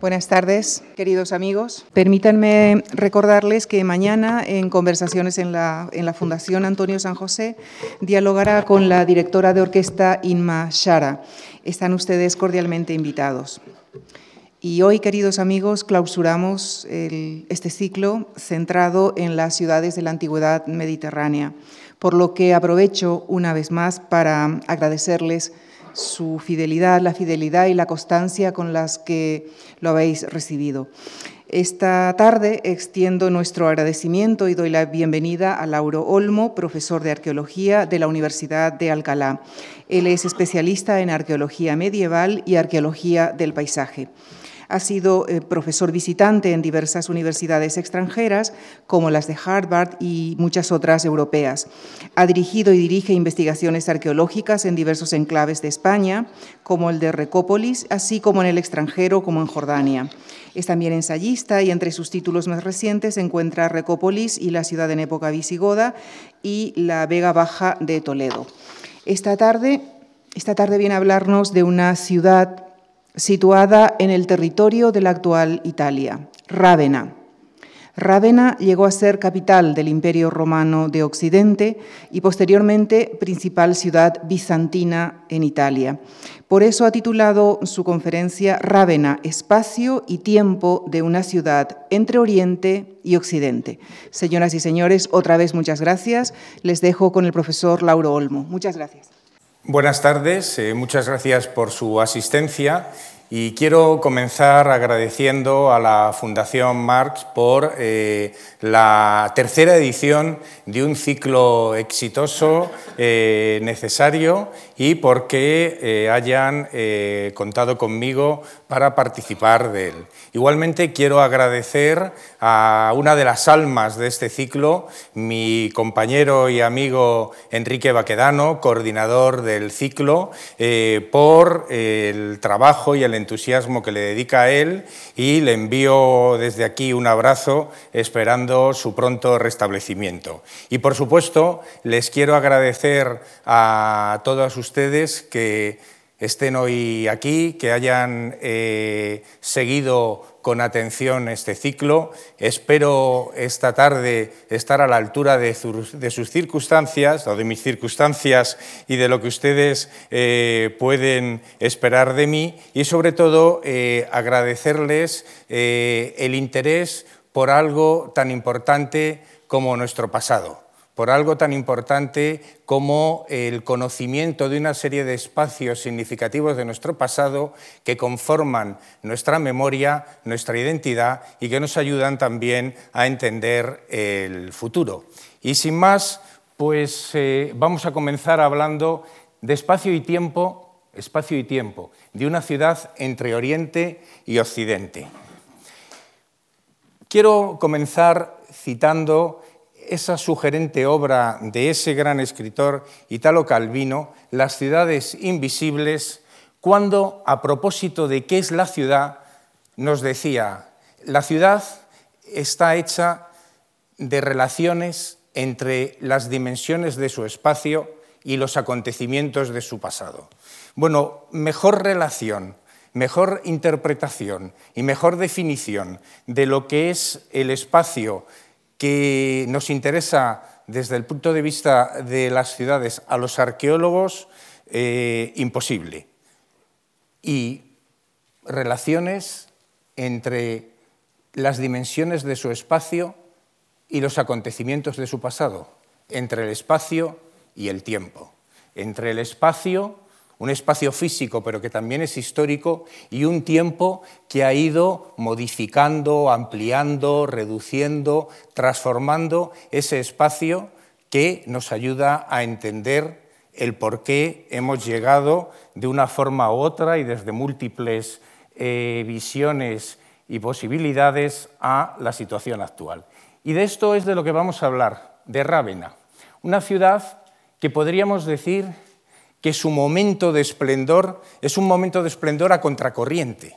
Buenas tardes, queridos amigos. Permítanme recordarles que mañana, en conversaciones en la, en la, Fundación Antonio San José, dialogará con la directora de orquesta Inma Shara. Están ustedes cordialmente invitados. Y hoy, queridos amigos, clausuramos este ciclo centrado en las ciudades de la antigüedad mediterránea, por lo que aprovecho una vez más para agradecerles su fidelidad, la fidelidad y la constancia con las que lo habéis recibido. Esta tarde extiendo nuestro agradecimiento y doy la bienvenida a Lauro Olmo, profesor de arqueología de la Universidad de Alcalá. Él es especialista en arqueología medieval y arqueología del paisaje. Ha sido eh, profesor visitante en diversas universidades extranjeras, como las de Harvard y muchas otras europeas. Ha dirigido y dirige investigaciones arqueológicas en diversos enclaves de España, como el de Recópolis, así como en el extranjero, como en Jordania. Es también ensayista y entre sus títulos más recientes se encuentra Recópolis y la ciudad en época visigoda y la Vega Baja de Toledo. Esta tarde, esta tarde viene a hablarnos de una ciudad situada en el territorio de la actual Italia, Rávena. Rávena llegó a ser capital del Imperio Romano de Occidente y posteriormente principal ciudad bizantina en Italia. Por eso ha titulado su conferencia Rávena, espacio y tiempo de una ciudad entre Oriente y Occidente. Señoras y señores, otra vez muchas gracias. Les dejo con el profesor Lauro Olmo. Muchas gracias. Buenas tardes, eh, muchas gracias por su asistencia y quiero comenzar agradeciendo a la Fundación Marx por eh, la tercera edición de un ciclo exitoso, eh, necesario y porque hayan contado conmigo para participar de él. Igualmente quiero agradecer a una de las almas de este ciclo, mi compañero y amigo Enrique Baquedano, coordinador del ciclo, por el trabajo y el entusiasmo que le dedica a él y le envío desde aquí un abrazo esperando su pronto restablecimiento. Y por supuesto, les quiero agradecer a todos ustedes que estén hoy aquí, que hayan eh, seguido con atención este ciclo. Espero esta tarde estar a la altura de, sus circunstancias o de mis circunstancias y de lo que ustedes eh, pueden esperar de mí y sobre todo eh, agradecerles el interés por algo tan importante como nuestro pasado por algo tan importante como el conocimiento de una serie de espacios significativos de nuestro pasado que conforman nuestra memoria, nuestra identidad y que nos ayudan también a entender el futuro. Y sin más, pues eh, vamos a comenzar hablando de espacio y tiempo, espacio y tiempo, de una ciudad entre Oriente y Occidente. Quiero comenzar citando esa sugerente obra de ese gran escritor Italo Calvino, Las ciudades invisibles, cuando, a propósito de qué es la ciudad, nos decía, la ciudad está hecha de relaciones entre las dimensiones de su espacio y los acontecimientos de su pasado. Bueno, mejor relación, mejor interpretación y mejor definición de lo que es el espacio que nos interesa desde el punto de vista de las ciudades a los arqueólogos, eh, imposible. Y relaciones entre las dimensiones de su espacio y los acontecimientos de su pasado, entre el espacio y el tiempo, entre el espacio un espacio físico, pero que también es histórico, y un tiempo que ha ido modificando, ampliando, reduciendo, transformando ese espacio que nos ayuda a entender el por qué hemos llegado de una forma u otra y desde múltiples eh, visiones y posibilidades a la situación actual. Y de esto es de lo que vamos a hablar, de Rávena, una ciudad que podríamos decir que su momento de esplendor es un momento de esplendor a contracorriente.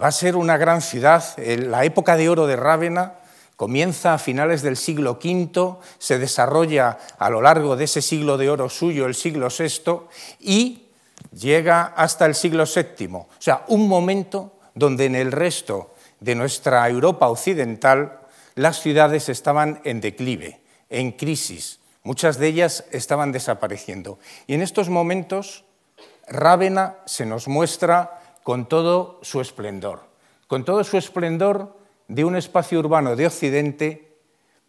Va a ser una gran ciudad. La época de oro de Rávena comienza a finales del siglo V, se desarrolla a lo largo de ese siglo de oro suyo, el siglo VI, y llega hasta el siglo VII. O sea, un momento donde en el resto de nuestra Europa occidental las ciudades estaban en declive, en crisis, muchas de ellas estaban desapareciendo. Y en estos momentos Rávena se nos muestra con todo su esplendor, con todo su esplendor de un espacio urbano de Occidente,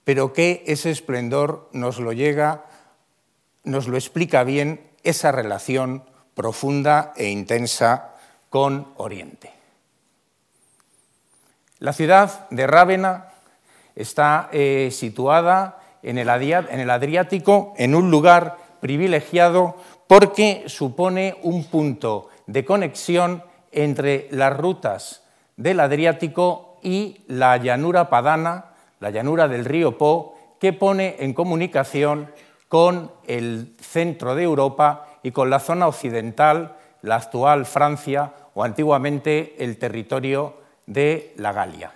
pero que ese esplendor nos lo llega, nos lo explica bien esa relación profunda e intensa con Oriente. La ciudad de Rávena está eh, situada en el, Adriático, en un lugar privilegiado porque supone un punto de conexión entre las rutas del Adriático y la llanura padana, la llanura del río Po, que pone en comunicación con el centro de Europa y con la zona occidental, la actual Francia o antiguamente el territorio de la Galia.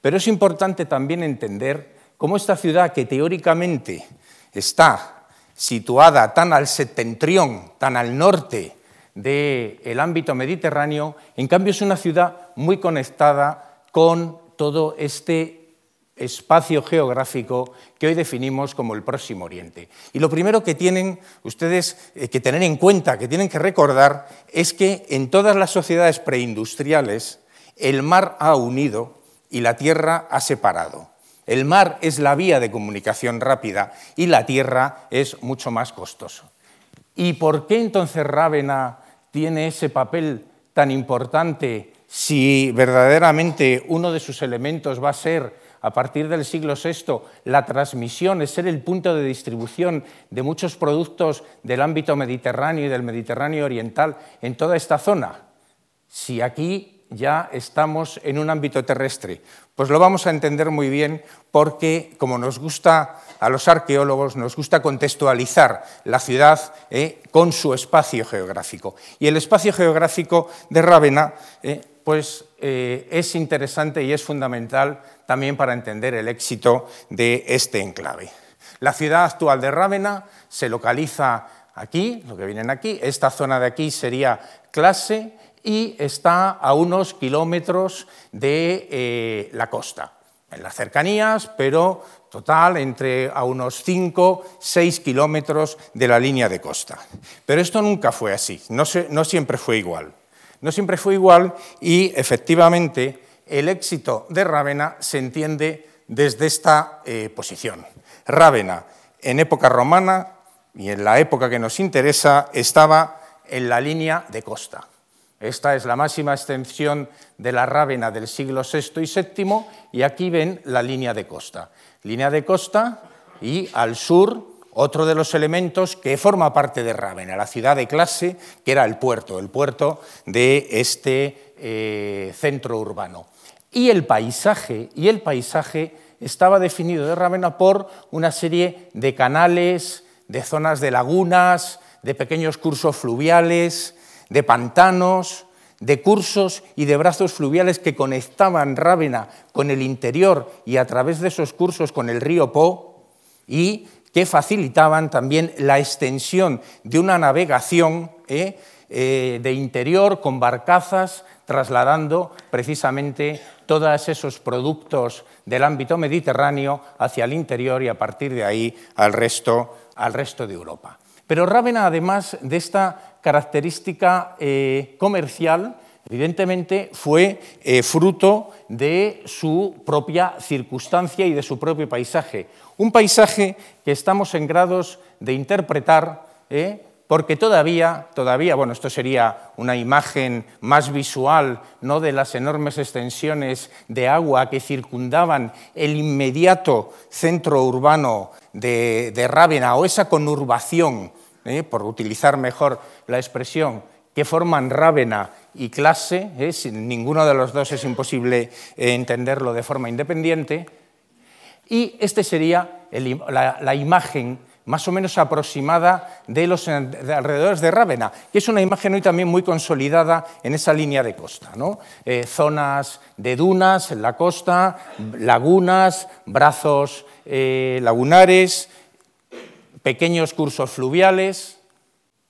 Pero es importante también entender cómo esta ciudad, que teóricamente está situada tan al septentrión, tan al norte del ámbito mediterráneo, en cambio es una ciudad muy conectada con todo este espacio geográfico que hoy definimos como el Próximo Oriente. Y lo primero que tienen ustedes eh, que tener en cuenta, que tienen que recordar, es que en todas las sociedades preindustriales el mar ha unido y la tierra ha separado. El mar es la vía de comunicación rápida y la tierra es mucho más costoso. ¿Y por qué entonces Rávena tiene ese papel tan importante si verdaderamente uno de sus elementos va a ser a partir del siglo VI, la transmisión es ser el punto de distribución de muchos productos del ámbito mediterráneo y del Mediterráneo oriental en toda esta zona. Si aquí ya estamos en un ámbito terrestre, pues lo vamos a entender muy bien porque, como nos gusta a los arqueólogos, nos gusta contextualizar la ciudad eh, con su espacio geográfico. Y el espacio geográfico de Rávena eh, pues, eh, es interesante y es fundamental también para entender el éxito de este enclave. La ciudad actual de Rávena se localiza aquí, lo que vienen aquí, esta zona de aquí sería clase y está a unos kilómetros de eh, la costa, en las cercanías, pero total entre a unos 5, 6 kilómetros de la línea de costa. Pero esto nunca fue así, no, siempre fue igual. No siempre fue igual y efectivamente el éxito de Rávena se entiende desde esta eh, posición. Rávena, en época romana y en la época que nos interesa, estaba en la línea de costa. Esta es la máxima extensión de la Rávena del siglo VI y VII y aquí ven la línea de costa. Línea de costa y al sur otro de los elementos que forma parte de Rávena, la ciudad de clase, que era el puerto, el puerto de este eh, centro urbano. Y el paisaje, y el paisaje estaba definido de Rávena por una serie de canales, de zonas de lagunas, de pequeños cursos fluviales, de pantanos, de cursos y de brazos fluviales que conectaban Rávena con el interior y a través de esos cursos con el río Po, y que facilitaban también la extensión de una navegación eh, eh, de interior con barcazas trasladando precisamente todos esos productos del ámbito mediterráneo hacia el interior y a partir de ahí al resto, al resto de Europa. Pero Rávena, además de esta característica eh, comercial, evidentemente fue eh, fruto de su propia circunstancia y de su propio paisaje. Un paisaje que estamos en grados de interpretar, eh, porque todavía, todavía, bueno, esto sería una imagen más visual, no de las enormes extensiones de agua que circundaban el inmediato centro urbano de, de Rávena, o esa conurbación, eh, por utilizar mejor la expresión, que forman Rávena y clase, ¿eh? sin ninguno de los dos es imposible eh, entenderlo de forma independiente, y esta sería la, imagen más o menos aproximada de los alrededores de Rávena, que es una imagen hoy también muy consolidada en esa línea de costa. Eh, zonas de dunas en la costa, lagunas, brazos lagunares, pequeños cursos fluviales,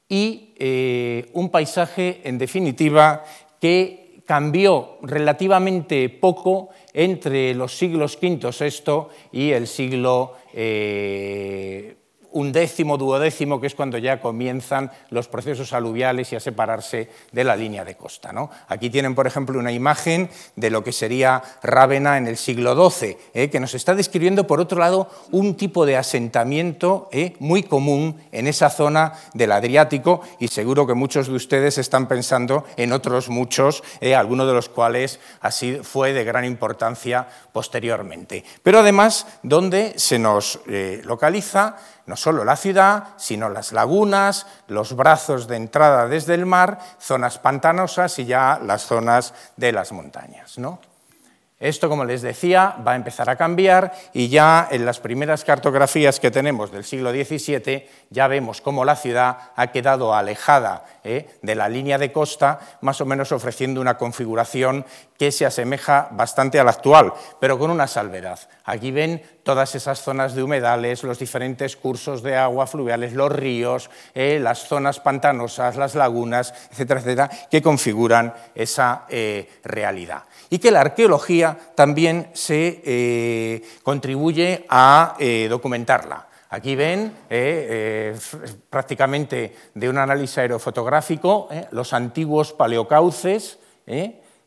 y eh, un paisaje, en definitiva, que cambió relativamente poco entre los siglos V, VI y el siglo eh, un décimo, duodécimo, que es cuando ya comienzan los procesos aluviales y a separarse de la línea de costa. ¿no? Aquí tienen, por ejemplo, una imagen de lo que sería Rávena en el siglo XII, ¿eh? que nos está describiendo, por otro lado, un tipo de asentamiento ¿eh? muy común en esa zona del Adriático y seguro que muchos de ustedes están pensando en otros muchos, ¿eh? algunos de los cuales así fue de gran importancia posteriormente. Pero además, donde se nos localiza no solo la ciudad, sino las lagunas, los brazos de entrada desde el mar, zonas pantanosas y ya las zonas de las montañas. ¿no? Esto, como les decía, va a empezar a cambiar y ya en las primeras cartografías que tenemos del siglo XVII ya vemos cómo la ciudad ha quedado alejada ¿eh? de la línea de costa, más o menos ofreciendo una configuración que se asemeja bastante a la actual, pero con una salvedad. Aquí ven todas esas zonas de humedales, los diferentes cursos de agua fluviales, los ríos, ¿eh? las zonas pantanosas, las lagunas, etcétera, etcétera, que configuran esa eh, realidad y que la arqueología también se eh, contribuye a eh, documentarla. Aquí ven eh, prácticamente de un análisis aerofotográfico los antiguos paleocauces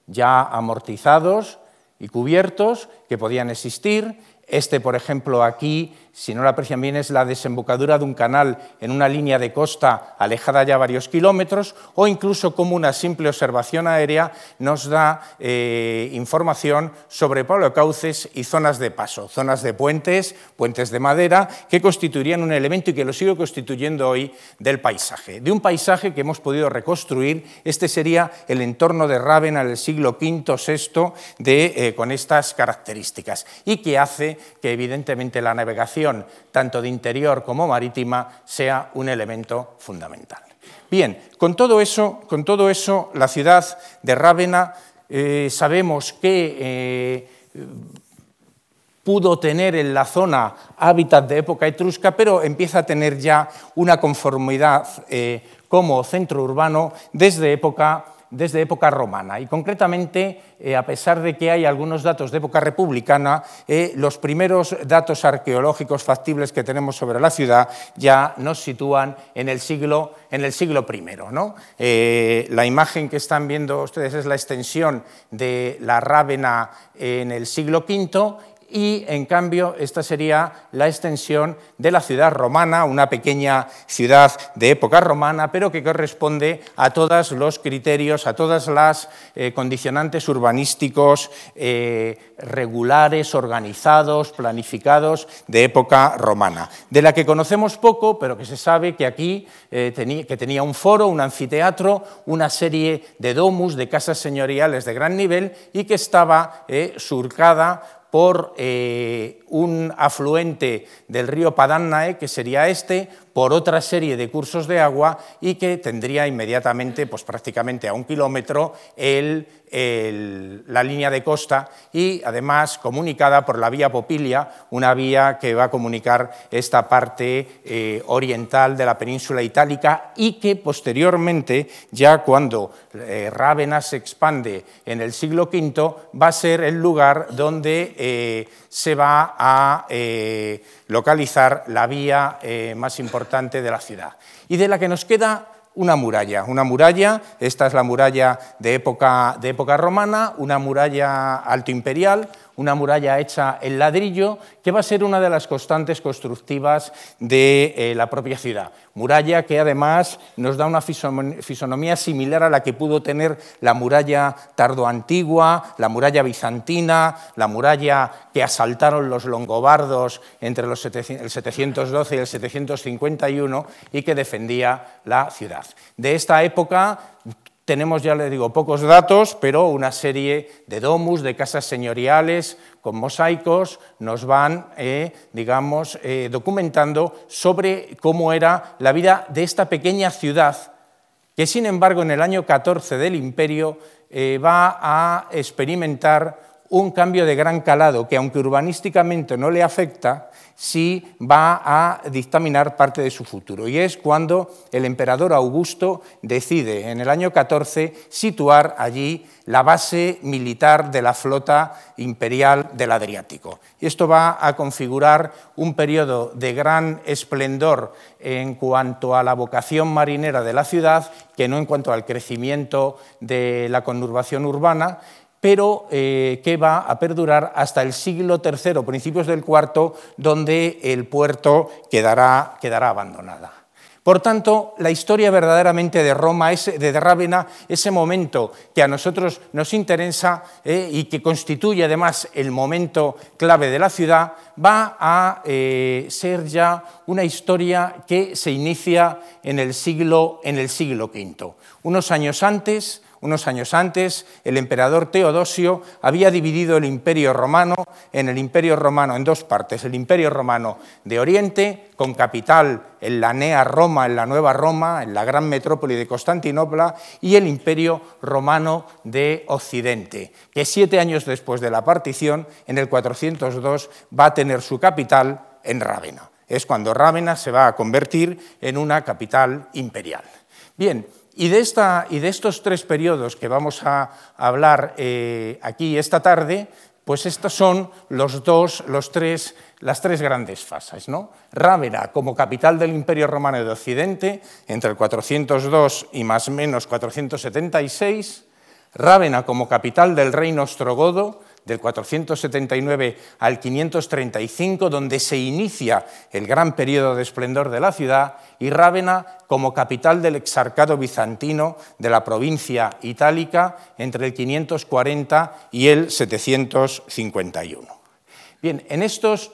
ya amortizados y cubiertos que podían existir. Este, por ejemplo, aquí si no lo aprecian bien, es la desembocadura de un canal en una línea de costa alejada ya varios kilómetros, o incluso como una simple observación aérea nos da eh, información sobre paleocauces y zonas de paso, zonas de puentes, puentes de madera, que constituirían un elemento y que lo sigue constituyendo hoy del paisaje. De un paisaje que hemos podido reconstruir, este sería el entorno de Rávena del siglo V, VI, de, eh, con estas características, y que hace que evidentemente la navegación tanto de interior como marítima, sea un elemento fundamental. Bien, con todo eso, con todo eso la ciudad de Rávena eh, sabemos que eh, pudo tener en la zona hábitat de época etrusca, pero empieza a tener ya una conformidad eh, como centro urbano desde época desde época romana y concretamente, eh, a pesar de que hay algunos datos de época republicana, eh, los primeros datos arqueológicos factibles que tenemos sobre la ciudad ya nos sitúan en el siglo, en el siglo I. Eh, la imagen que están viendo ustedes es la extensión de la Rávena en el siglo V y en cambio esta sería la extensión de la ciudad romana, una pequeña ciudad de época romana, pero que corresponde a todos los criterios, a todas las eh, condicionantes urbanísticos eh, regulares, organizados, planificados de época romana, de la que conocemos poco, pero que se sabe que aquí eh, tenía un foro, un anfiteatro, una serie de domus, de casas señoriales de gran nivel y que estaba surcada por eh, un afluente del río Padannae, que sería este, por otra serie de cursos de agua y que tendría inmediatamente, pues prácticamente a un kilómetro, la línea de costa y además comunicada por la vía Popilia, una vía que va a comunicar esta parte eh, oriental de la península itálica y que posteriormente, ya cuando eh, Rávena se expande en el siglo V, va a ser el lugar donde eh, se va a localizar la vía más importante de la ciudad. Y de la que nos queda una muralla. Una muralla, esta es la muralla de época, de época romana, una muralla alto imperial, una muralla hecha en ladrillo, que va a ser una de las constantes constructivas de eh, la propia ciudad. Muralla que además nos da una fisonomía similar a la que pudo tener la muralla tardoantigua, la muralla bizantina, la muralla que asaltaron los longobardos entre el 712 y el 751 y que defendía la ciudad. De esta época tenemos, ya le digo, pocos datos, pero una serie de domus, de casas señoriales con mosaicos, nos van, eh, digamos, eh, documentando sobre cómo era la vida de esta pequeña ciudad, que sin embargo en el año 14 del imperio eh, va a experimentar un cambio de gran calado que, aunque urbanísticamente no le afecta, sí va a dictaminar parte de su futuro. Y es cuando el emperador Augusto decide, en el año 14, situar allí la base militar de la flota imperial del Adriático. Y esto va a configurar un periodo de gran esplendor en cuanto a la vocación marinera de la ciudad, que no en cuanto al crecimiento de la conurbación urbana, pero eh, que va a perdurar hasta el siglo III, principios del IV, donde el puerto quedará, quedará abandonada. Por tanto, la historia verdaderamente de Roma, de Rávena, ese momento que a nosotros nos interesa eh, y que constituye además el momento clave de la ciudad, va a eh, ser ya una historia que se inicia en el siglo, en el siglo V. Unos años antes, unos años antes, el emperador Teodosio había dividido el imperio romano en el imperio romano en dos partes, el imperio romano de Oriente, con capital en la Nea Roma, en la Nueva Roma, en la gran metrópoli de Constantinopla, y el imperio romano de Occidente, que siete años después de la partición, en el 402, va a tener su capital en Rávena. Es cuando Rávena se va a convertir en una capital imperial. Bien, y de, esta, y de, estos tres periodos que vamos a hablar eh, aquí esta tarde, pues estos son los dos, los tres, las tres grandes fases. ¿no? Rávena como capital del Imperio Romano de Occidente, entre el 402 y más o menos 476, Rávena como capital del reino ostrogodo, del 479 al 535, donde se inicia el gran periodo de esplendor de la ciudad, y Rávena como capital del exarcado bizantino de la provincia itálica entre el 540 y el 751. Bien, en estos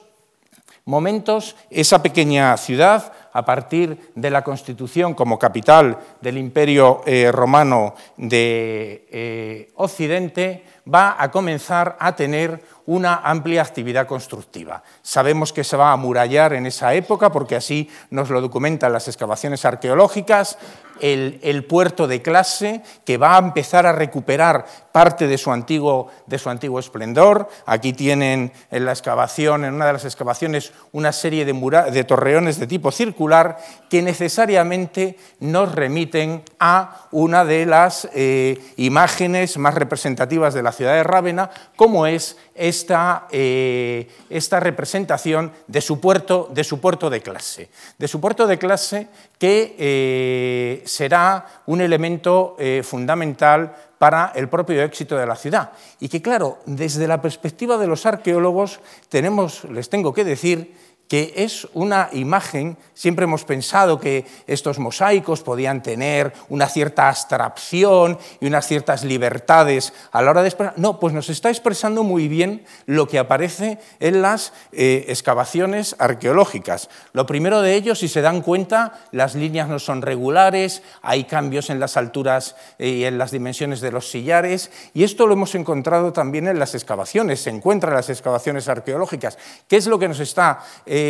momentos, esa pequeña ciudad, a partir de la constitución como capital del Imperio eh, Romano de eh, Occidente, va a comenzar a tener una amplia actividad constructiva. Sabemos que se va a amurallar en esa época porque así nos lo documentan las excavaciones arqueológicas, el, puerto de clase, que va a empezar a recuperar parte de su, antiguo, de su antiguo esplendor. Aquí tienen en la excavación, en una de las excavaciones, una serie de, de torreones de tipo circular que necesariamente nos remiten a una de las eh, imágenes más representativas de la ciudad de Rávena, como es esta, eh, esta representación de su, puerto, de su puerto de clase. De su puerto de clase que eh, será un elemento eh, fundamental para el propio éxito de la ciudad. Y que, claro, desde la perspectiva de los arqueólogos, tenemos, les tengo que decir, que es una imagen, siempre hemos pensado que estos mosaicos podían tener una cierta abstracción y unas ciertas libertades a la hora de expresar. No, pues nos está expresando muy bien lo que aparece en las eh, excavaciones arqueológicas. Lo primero de ello, si se dan cuenta, las líneas no son regulares, hay cambios en las alturas y en las dimensiones de los sillares, y esto lo hemos encontrado también en las excavaciones, se encuentra en las excavaciones arqueológicas. ¿Qué es lo que nos está eh,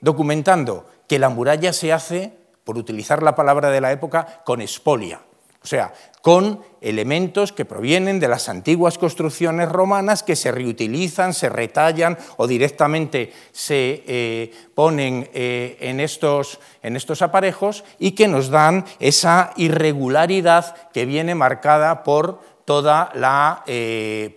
documentando que la muralla se hace, por utilizar la palabra de la época, con espolia, o sea, con elementos que provienen de las antiguas construcciones romanas que se reutilizan, se retallan o directamente se eh, ponen eh, en, estos, en estos aparejos y que nos dan esa irregularidad que viene marcada por toda la,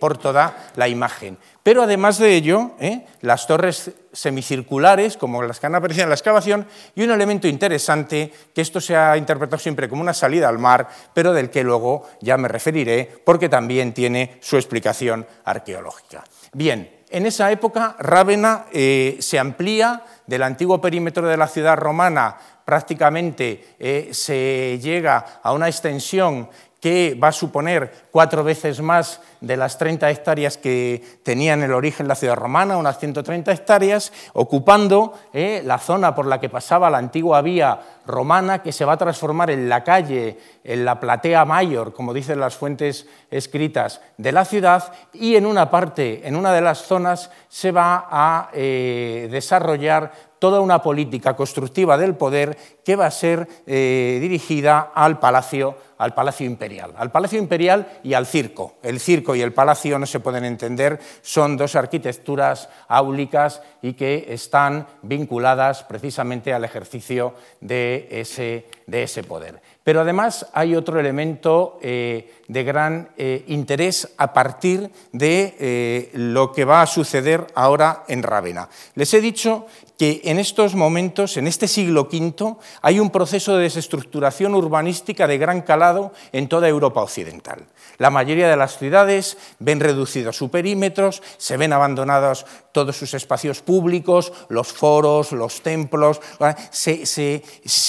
por toda la imagen. Pero además de ello, ¿eh? las torres semicirculares, como las que han aparecido en la excavación, y un elemento interesante, que esto se ha interpretado siempre como una salida al mar, pero del que luego ya me referiré, porque también tiene su explicación arqueológica. Bien, en esa época Rávena eh, se amplía del antiguo perímetro de la ciudad romana prácticamente eh, se llega a una extensión que va a suponer cuatro veces más de las 30 hectáreas que tenía en el origen la ciudad romana, unas 130 hectáreas, ocupando eh, la zona por la que pasaba la antigua vía romana, que se va a transformar en la calle, en la platea mayor, como dicen las fuentes escritas de la ciudad, y en una parte, en una de las zonas, se va a eh, desarrollar toda una política constructiva del poder que va a ser eh, dirigida al palacio, al palacio imperial, al palacio imperial y al circo. El circo y el palacio no se pueden entender, son dos arquitecturas áulicas y que están vinculadas precisamente al ejercicio de ese, de ese poder. Pero además hay otro elemento eh, de gran eh, interés a partir de lo que va a suceder ahora en Rávena. Les he dicho que en estos momentos, en este siglo V, hay un proceso de desestructuración urbanística de gran calado en toda Europa occidental. La mayoría de las ciudades ven reducidos sus perímetros, se ven abandonados todos sus espacios públicos, los foros, los templos.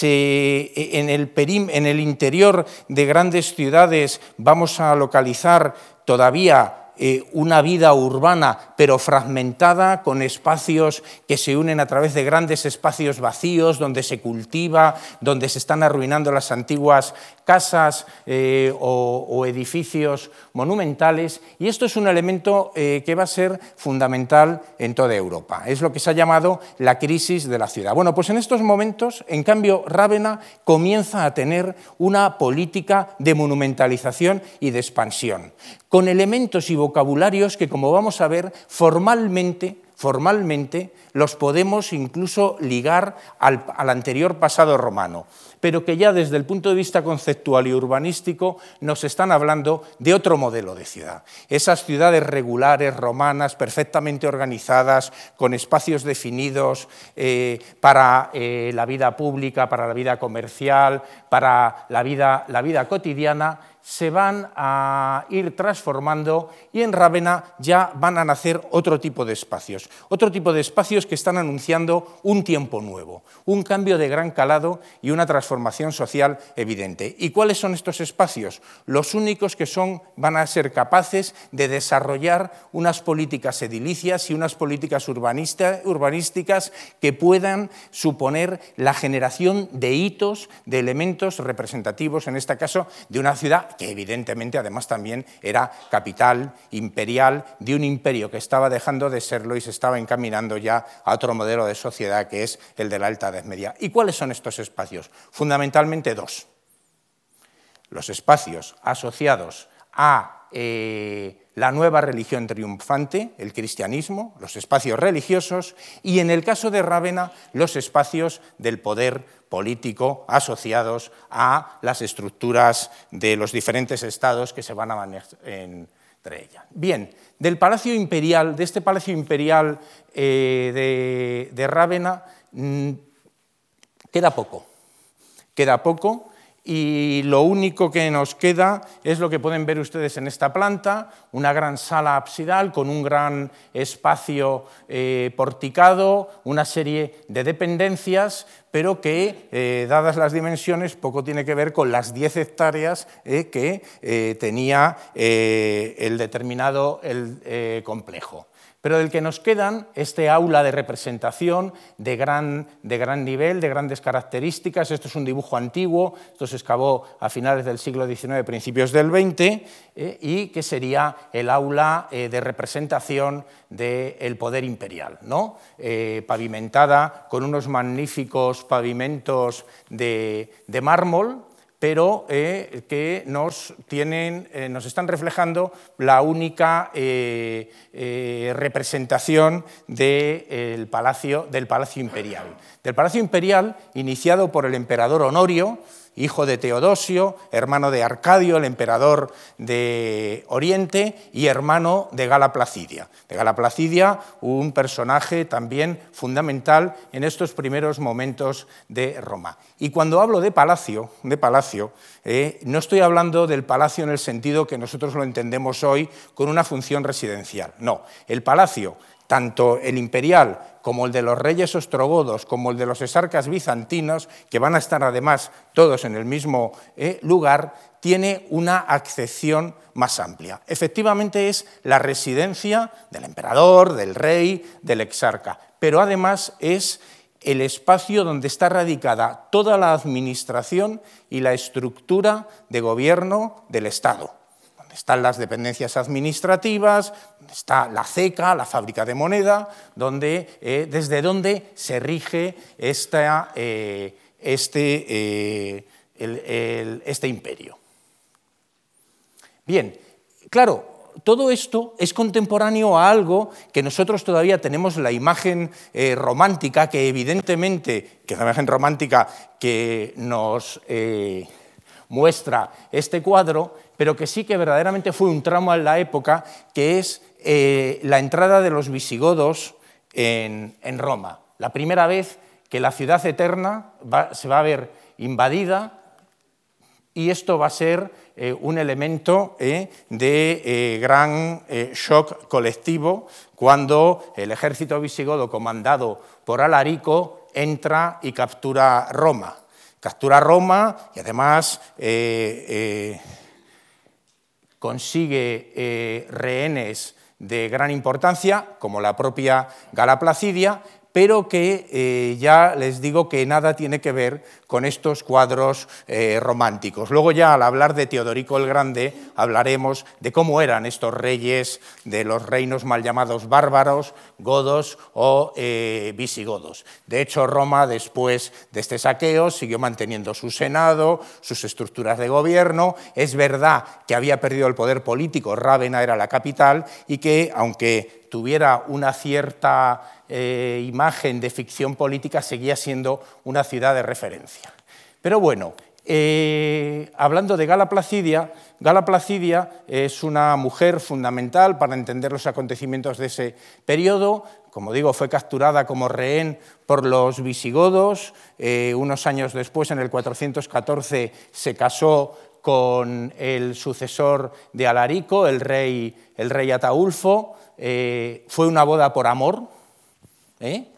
en, el en el interior de grandes ciudades vamos a localizar todavía eh, una vida urbana, pero fragmentada, con espacios que se unen a través de grandes espacios vacíos, donde se cultiva, donde se están arruinando las antiguas casas eh, o, edificios monumentales. Y esto es un elemento eh, que va a ser fundamental en toda Europa. Es lo que se ha llamado la crisis de la ciudad. Bueno, pues en estos momentos, en cambio, Rávena comienza a tener una política de monumentalización y de expansión, con elementos y vocabularios que, como vamos a ver, formalmente formalmente los podemos incluso ligar al, anterior pasado romano, pero que ya desde el punto de vista conceptual y urbanístico nos están hablando de otro modelo de ciudad. Esas ciudades regulares, romanas, perfectamente organizadas, con espacios definidos eh, para eh, la vida pública, para la vida comercial, para la vida, la vida cotidiana, se van a ir transformando y en Rávena ya van a nacer otro tipo de espacios, otro tipo de espacios que están anunciando un tiempo nuevo, un cambio de gran calado y una transformación social evidente. ¿Y cuáles son estos espacios? Los únicos que son, van a ser capaces de desarrollar unas políticas edilicias y unas políticas urbanísticas que puedan suponer la generación de hitos, de elementos representativos, en este caso, de una ciudad que evidentemente además también era capital imperial de un imperio que estaba dejando de serlo y se estaba encaminando ya a otro modelo de sociedad que es el de la Alta Edad Media. ¿Y cuáles son estos espacios? Fundamentalmente dos. Los espacios asociados a eh, la nueva religión triunfante, el cristianismo, los espacios religiosos y, en el caso de Rávena, los espacios del poder político asociados a las estructuras de los diferentes estados que se van a manejar entre ellas. Bien, del Palacio Imperial, de este Palacio Imperial eh, de, de Rávena, mm, queda poco. Queda poco y lo único que nos queda es lo que pueden ver ustedes en esta planta, una gran sala absidal con un gran espacio eh, porticado, una serie de dependencias, pero que, eh, dadas las dimensiones, poco tiene que ver con las 10 hectáreas eh, que tenía el determinado el, complejo pero del que nos quedan este aula de representación de gran, de gran nivel, de grandes características. Esto es un dibujo antiguo, esto se excavó a finales del siglo XIX, principios del XX, eh, y que sería el aula eh, de representación del poder imperial, ¿no? Eh, pavimentada con unos magníficos pavimentos de, de mármol, pero eh, que nos, tienen, eh, nos, están reflejando la única eh, representación palacio, del palacio imperial. Del palacio imperial, iniciado por el emperador Honorio, hijo de Teodosio, hermano de Arcadio, el emperador de Oriente, y hermano de Gala Placidia. De Gala Placidia, un personaje también fundamental en estos primeros momentos de Roma. Y cuando hablo de palacio, de palacio, eh, no estoy hablando del palacio en el sentido que nosotros lo entendemos hoy con una función residencial. No, el palacio tanto el imperial como el de los reyes ostrogodos, como el de los esarcas bizantinos, que van a estar además todos en el mismo eh, lugar, tiene una accepción más amplia. Efectivamente es la residencia del emperador, del rey, del exarca, pero además es el espacio donde está radicada toda la administración y la estructura de gobierno del Estado están las dependencias administrativas, está la CECA, la fábrica de moneda, donde, eh, desde donde se rige eh, este, este imperio. Bien, claro, todo esto es contemporáneo a algo que nosotros todavía tenemos la imagen eh, romántica, que evidentemente, que es la imagen romántica que nos eh, muestra este cuadro, pero que sí que verdaderamente fue un tramo en la época, que es eh, la entrada de los visigodos en, Roma. La primera vez que la ciudad eterna se va a ver invadida y esto va a ser eh, un elemento eh, de gran shock colectivo cuando el ejército visigodo comandado por Alarico entra y captura Roma. Captura Roma y además consigue rehenes de gran importancia, como la propia Gala Placidia, pero que eh, ya les digo que nada tiene que ver con estos cuadros eh, románticos. Luego ya al hablar de Teodorico el Grande hablaremos de cómo eran estos reyes de los reinos mal llamados bárbaros, godos o eh, visigodos. De hecho, Roma después de este saqueo siguió manteniendo su senado, sus estructuras de gobierno. Es verdad que había perdido el poder político, Rávena era la capital y que aunque tuviera una cierta eh, imagen de ficción política seguía siendo una ciudad de referencia. Pero bueno, eh, hablando de Gala Placidia, Gala Placidia es una mujer fundamental para entender los acontecimientos de ese periodo. Como digo, fue capturada como rehén por los visigodos. Eh, unos años después, en el 414, se casó con el sucesor de Alarico, el rey, el rey Ataulfo. fue una boda por amor, ¿eh?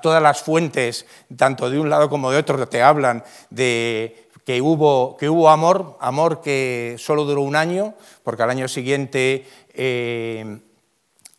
todas las fuentes, tanto de un lado como de otro, te hablan de que hubo, que hubo amor, amor que solo duró un año, porque al año siguiente eh,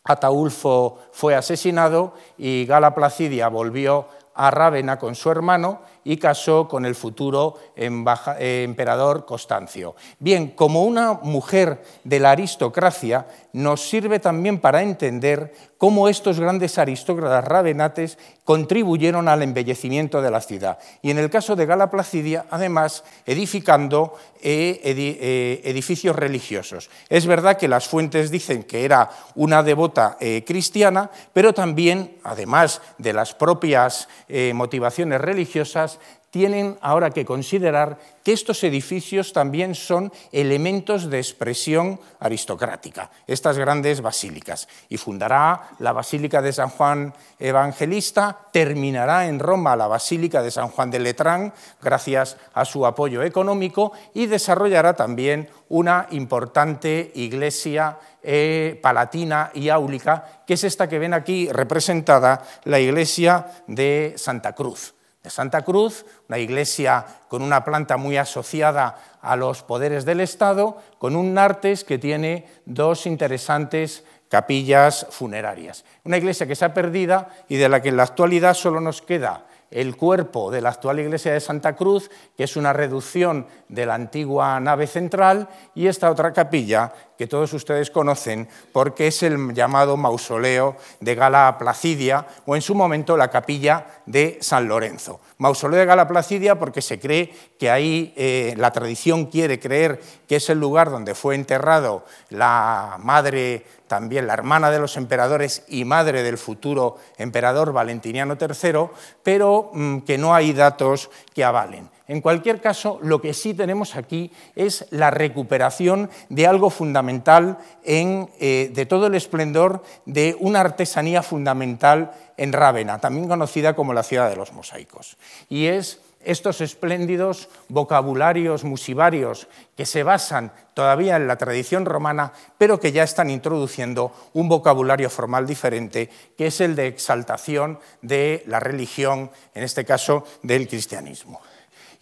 Ataulfo fue asesinado y Gala Placidia volvió a Rávena con su hermano y casó con el futuro emperador Constancio. Bien, como una mujer de la aristocracia, nos sirve también para entender cómo estos grandes aristócratas ravenates contribuyeron al embellecimiento de la ciudad. Y en el caso de Gala Placidia, además, edificando eh, eh, edificios religiosos. Es verdad que las fuentes dicen que era una devota eh, cristiana, pero también, además de las propias motivaciones religiosas, tienen ahora que considerar que estos edificios también son elementos de expresión aristocrática, estas grandes basílicas. Y fundará la Basílica de San Juan Evangelista, terminará en Roma la Basílica de San Juan de Letrán, gracias a su apoyo económico, y desarrollará también una importante iglesia eh, palatina y áulica, que es esta que ven aquí representada, la iglesia de Santa Cruz de Santa Cruz, una iglesia con una planta muy asociada a los poderes del Estado, con un nartes que tiene dos interesantes capillas funerarias. Una iglesia que se ha perdida y de la que en la actualidad solo nos queda el cuerpo de la actual iglesia de Santa Cruz, que es una reducción de la antigua nave central, y esta otra capilla que todos ustedes conocen porque es el llamado mausoleo de Gala Placidia o en su momento la capilla de San Lorenzo. Mausoleo de Gala Placidia porque se cree que ahí eh, la tradición quiere creer que es el lugar donde fue enterrado la madre también la hermana de los emperadores y madre del futuro emperador Valentiniano III, pero mm, que no hay datos que avalen. En cualquier caso, lo que sí tenemos aquí es la recuperación de algo fundamental eh, de todo el esplendor de una artesanía fundamental en Rávena, también conocida como la ciudad de los mosaicos. Y es estos espléndidos vocabularios musivarios que se basan todavía en la tradición romana, pero que ya están introduciendo un vocabulario formal diferente, que es el de exaltación de la religión, en este caso del cristianismo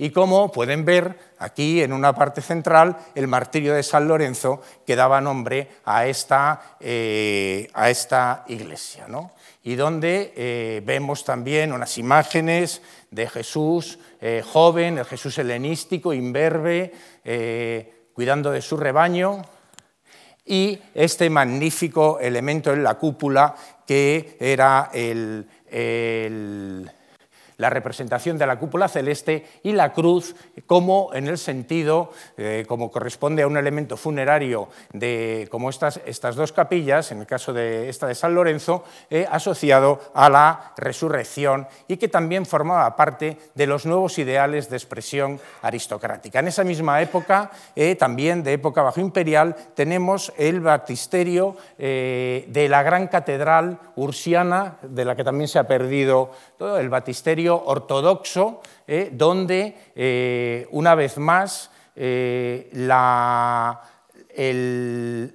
y como pueden ver aquí en una parte central el martirio de San Lorenzo que daba nombre a esta, eh, a esta iglesia. Y donde eh, vemos también unas imágenes de Jesús eh, joven, el Jesús helenístico, imberbe, cuidando de su rebaño, y este magnífico elemento en la cúpula que era el, la representación de la cúpula celeste y la cruz como en el sentido, eh, como corresponde a un elemento funerario de como estas, estas dos capillas, en el caso de esta de San Lorenzo, eh, asociado a la resurrección y que también formaba parte de los nuevos ideales de expresión aristocrática. En esa misma época, eh, también de época bajo imperial, tenemos el baptisterio de la gran catedral ursiana, de la que también se ha perdido todo el baptisterio ortodoxo, eh, donde, eh, una vez más, eh,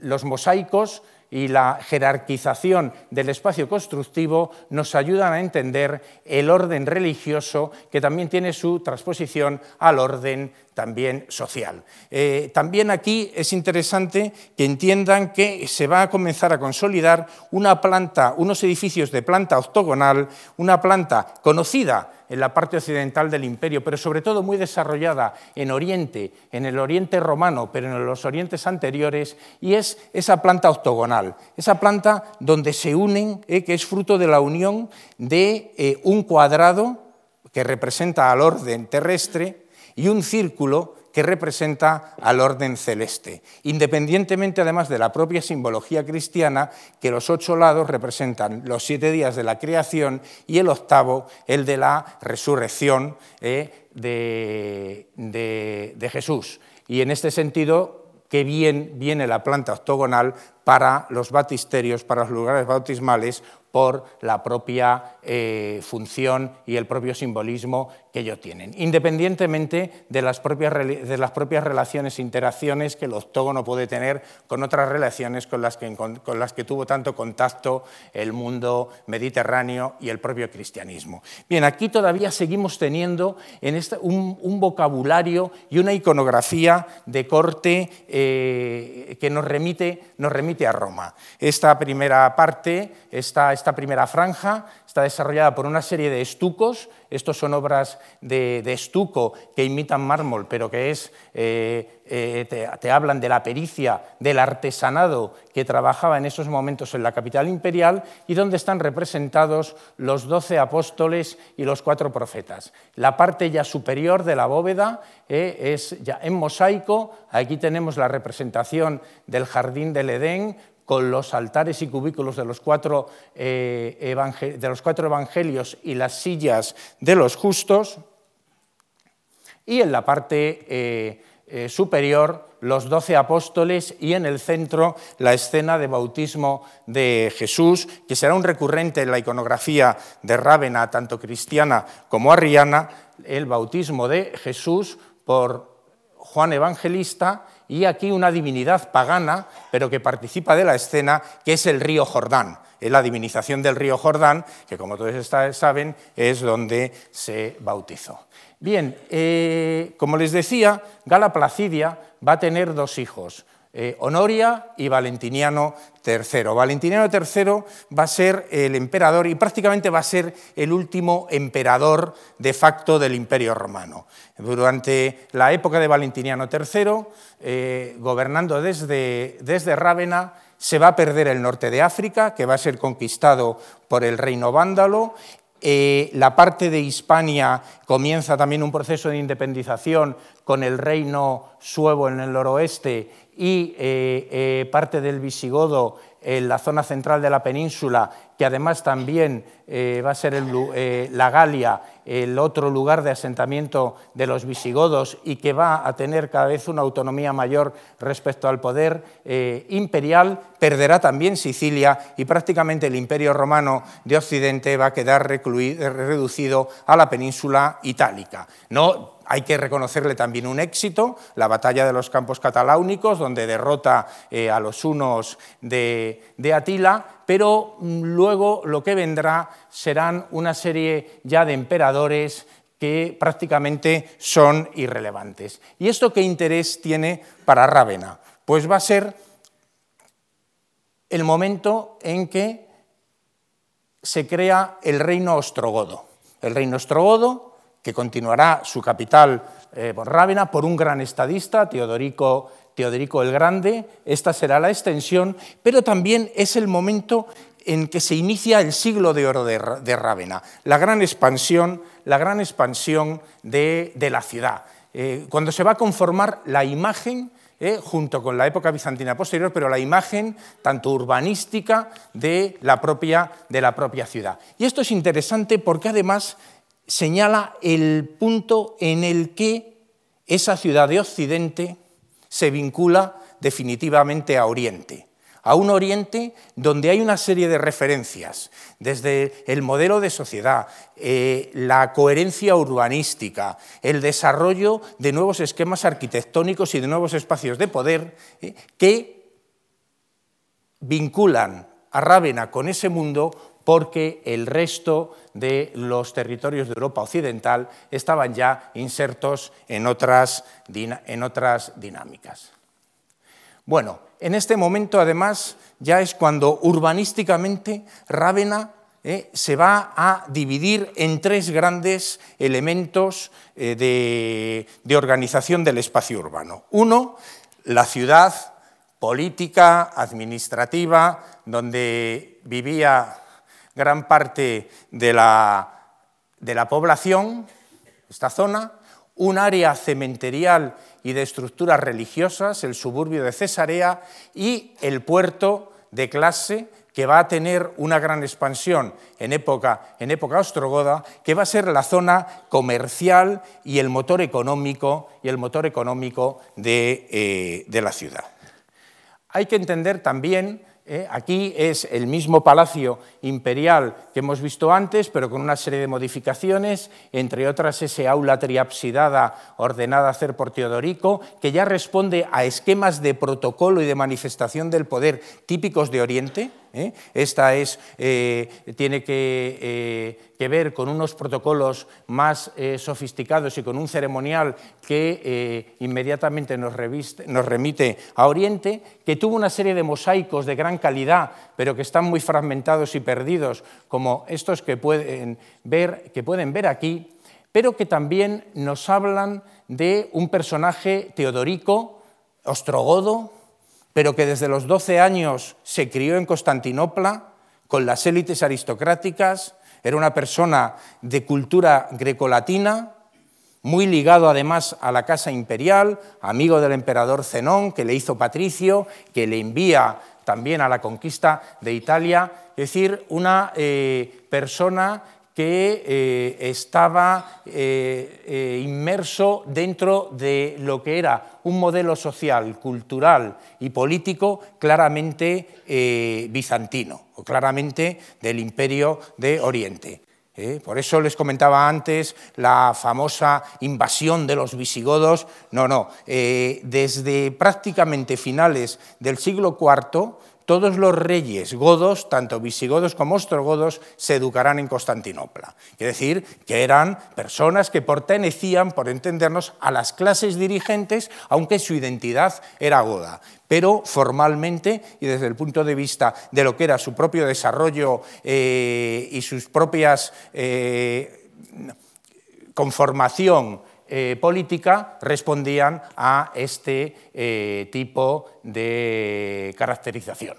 los mosaicos y la jerarquización del espacio constructivo nos ayudan a entender el orden religioso que también tiene su transposición al orden también social. Eh, también aquí es interesante que entiendan que se va a comenzar a consolidar una planta, unos edificios de planta octogonal, una planta conocida en la parte occidental del imperio, pero sobre todo muy desarrollada en Oriente, en el Oriente romano, pero en los Orientes anteriores, y es esa planta octogonal, esa planta donde se unen, eh, que es fruto de la unión de eh, un cuadrado que representa al orden terrestre, y un círculo que representa al orden celeste, independientemente además de la propia simbología cristiana, que los ocho lados representan los siete días de la creación y el octavo, el de la resurrección eh, de, Jesús. Y en este sentido, qué bien viene la planta octogonal para los batisterios, para los lugares bautismales, por la propia eh, función y el propio simbolismo que ellos tienen, independientemente de las, propias, de las propias relaciones e interacciones que el octógono puede tener con otras relaciones con las, que, con, las que tuvo tanto contacto el mundo mediterráneo y el propio cristianismo. Bien, aquí todavía seguimos teniendo en este, un, vocabulario y una iconografía de corte eh, que nos remite, nos remite a Roma. Esta primera parte, esta esta primera franja está desarrollada por una serie de estucos. Estos son obras de, estuco que imitan mármol, pero que es, eh, eh, te, hablan de la pericia, del artesanado que trabajaba en esos momentos en la capital imperial y donde están representados los doce apóstoles y los cuatro profetas. La parte ya superior de la bóveda eh, es ya en mosaico. Aquí tenemos la representación del jardín del Edén con los altares y cubículos de los, cuatro, eh, de los cuatro evangelios y las sillas de los justos, y en la parte eh, eh, superior los doce apóstoles y en el centro la escena de bautismo de Jesús, que será un recurrente en la iconografía de Rávena, tanto cristiana como arriana, el bautismo de Jesús por Juan Evangelista y aquí una divinidad pagana, pero que participa de la escena, que es el río Jordán. Es la divinización del río Jordán, que como todos saben, es donde se bautizó. Bien, eh, como les decía, Gala Placidia va a tener dos hijos, eh, Honoria y Valentiniano III. Valentiniano III va a ser el emperador y prácticamente va a ser el último emperador de facto del Imperio Romano. Durante la época de Valentiniano III, eh, gobernando desde, desde Rávena, se va a perder el norte de África, que va a ser conquistado por el reino vándalo, eh, la parte de Hispania comienza también un proceso de independización con el reino suevo en el noroeste y eh, eh, parte del visigodo en la zona central de la península, que además también eh, va a ser la Galia, el otro lugar de asentamiento de los visigodos y que va a tener cada vez una autonomía mayor respecto al poder imperial, perderá también Sicilia y prácticamente el imperio romano de Occidente va a quedar reducido a la península itálica. No hay que reconocerle también un éxito, la batalla de los campos cataláunicos, donde derrota eh, a los unos de, Atila, pero mm, luego lo que vendrá serán una serie ya de emperadores que prácticamente son irrelevantes. ¿Y esto qué interés tiene para Rávena? Pues va a ser el momento en que se crea el reino ostrogodo. El reino ostrogodo que continuará su capital eh, por Rávena por un gran estadista, Teodorico Teodorico el Grande, esta será la extensión, pero también es el momento en que se inicia el siglo de oro de, Rávena, la gran expansión, la gran expansión de, la ciudad, eh, cuando se va a conformar la imagen eh, junto con la época bizantina posterior, pero la imagen tanto urbanística de la, propia, de la propia ciudad. Y esto es interesante porque además señala el punto en el que esa ciudad de Occidente se vincula definitivamente a Oriente a un Oriente donde hay una serie de referencias, desde el modelo de sociedad, eh, la coherencia urbanística, el desarrollo de nuevos esquemas arquitectónicos y de nuevos espacios de poder, eh, que vinculan a Rávena con ese mundo porque el resto de los territorios de Europa Occidental estaban ya insertos en otras, en otras dinámicas. Bueno, en este momento además ya es cuando urbanísticamente Rávena eh, se va a dividir en tres grandes elementos eh, de, organización del espacio urbano. Uno, la ciudad política, administrativa, donde vivía gran parte de la, de la población, esta zona, un área cementerial y de estructuras religiosas, el suburbio de Cesarea y el puerto de clase que va a tener una gran expansión en época, en época ostrogoda, que va a ser la zona comercial y el motor económico, y el motor económico de, eh, de la ciudad. Hay que entender también ¿eh? Aquí es el mismo palacio imperial que hemos visto antes, pero con una serie de modificaciones, entre otras ese aula triapsidada ordenada a hacer por Teodorico, que ya responde a esquemas de protocolo y de manifestación del poder típicos de Oriente, ¿eh? Esta es, eh, tiene eh, que, ver con unos protocolos más sofisticados y con un ceremonial que inmediatamente nos, nos, remite a Oriente, que tuvo una serie de mosaicos de gran calidad, pero que están muy fragmentados y perdidos, como estos que pueden ver, que pueden ver aquí, pero que también nos hablan de un personaje teodorico, ostrogodo, pero que desde los 12 años se crió en Constantinopla con las élites aristocráticas, era una persona de cultura grecolatina, muy ligado además a la casa imperial, amigo del emperador Zenón, que le hizo patricio, que le envía también a la conquista de Italia, es decir, una eh, persona que eh, estaba eh, eh, inmerso dentro de lo que era un modelo social, cultural y político claramente bizantino, o claramente del imperio de Oriente. Por eso les comentaba antes la famosa invasión de los visigodos. No, no, desde prácticamente finales del siglo IV todos los reyes godos, tanto visigodos como ostrogodos, se educarán en Constantinopla. Es decir, que eran personas que pertenecían, por entendernos, a las clases dirigentes, aunque su identidad era goda. Pero formalmente y desde el punto de vista de lo que era su propio desarrollo eh, y sus propias eh, conformación eh, política respondían a este eh, tipo de caracterización.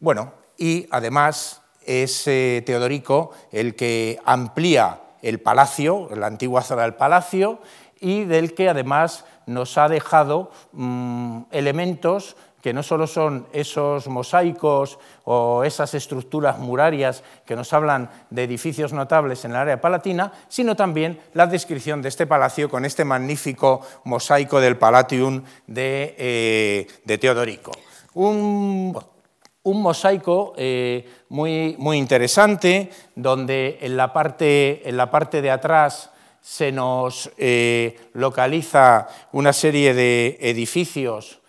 Bueno, y además es eh, Teodorico el que amplía el palacio, la antigua zona del palacio, y del que además nos ha dejado mm, elementos que no solo son esos mosaicos o esas estructuras murarias que nos hablan de edificios notables en el área palatina, sino también la descripción de este palacio con este magnífico mosaico del Palatium de, eh, Teodorico. Un, mosaico eh, muy, muy, interesante, donde en la parte, en la parte de atrás se nos eh, localiza una serie de edificios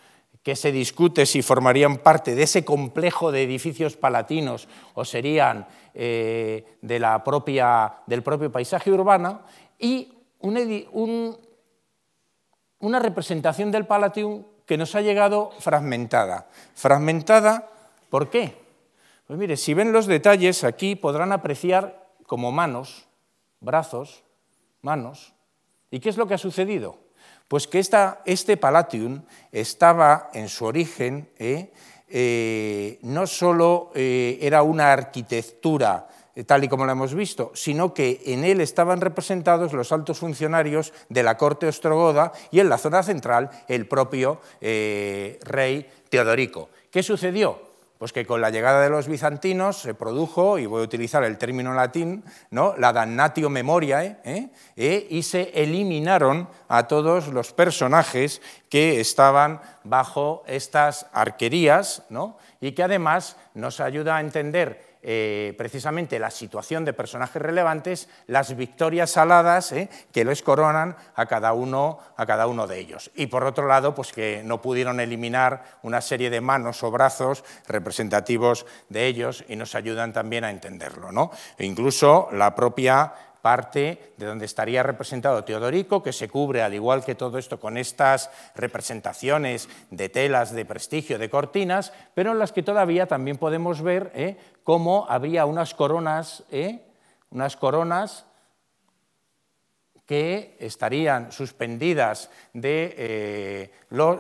que se discute si formarían parte de ese complejo de edificios palatinos o serían eh, de la propia, del propio paisaje urbano, y una representación del Palatium que nos ha llegado fragmentada. Fragmentada, ¿por qué? Pues mire, si ven los detalles aquí podrán apreciar como manos, brazos, manos. ¿Y qué es lo que ha sucedido? Pues que este Palatium estaba en su origen, ¿eh? Eh, no solo eh, era una arquitectura tal y como lo hemos visto, sino que en él estaban representados los altos funcionarios de la corte ostrogoda y en la zona central el propio rey Teodorico. ¿Qué sucedió? Pues que con la llegada de los bizantinos se produjo, y voy a utilizar el término latín, ¿no? la damnatio memoriae, ¿eh? ¿Eh? y se eliminaron a todos los personajes que estaban bajo estas arquerías, ¿no? y que además nos ayuda a entender eh, precisamente la situación de personajes relevantes, las victorias saladas eh, que les coronan a cada, uno, a cada uno de ellos. Y por otro lado, pues que no pudieron eliminar una serie de manos o brazos representativos de ellos y nos ayudan también a entenderlo. ¿no? E incluso la propia parte de donde estaría representado Teodorico, que se cubre, al igual que todo esto, con estas representaciones de telas de prestigio, de cortinas, pero en las que todavía también podemos ver ¿eh? cómo había unas coronas, ¿eh? unas coronas que estarían suspendidas de, eh,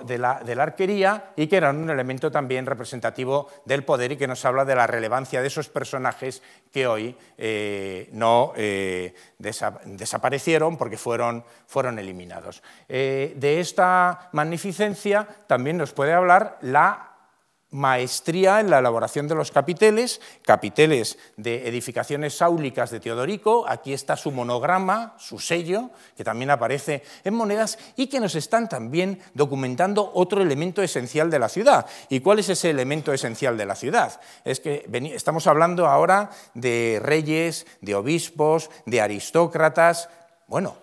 de, la, arquería y que eran un elemento también representativo del poder y que nos habla de la relevancia de esos personajes que hoy eh, no eh, desaparecieron porque fueron, fueron eliminados. de esta magnificencia también nos puede hablar la maestría en la elaboración de los capiteles, capiteles de edificaciones sáulicas de Teodorico, aquí está su monograma, su sello, que también aparece en monedas y que nos están también documentando otro elemento esencial de la ciudad. ¿Y cuál es ese elemento esencial de la ciudad? Es que estamos hablando ahora de reyes, de obispos, de aristócratas, bueno,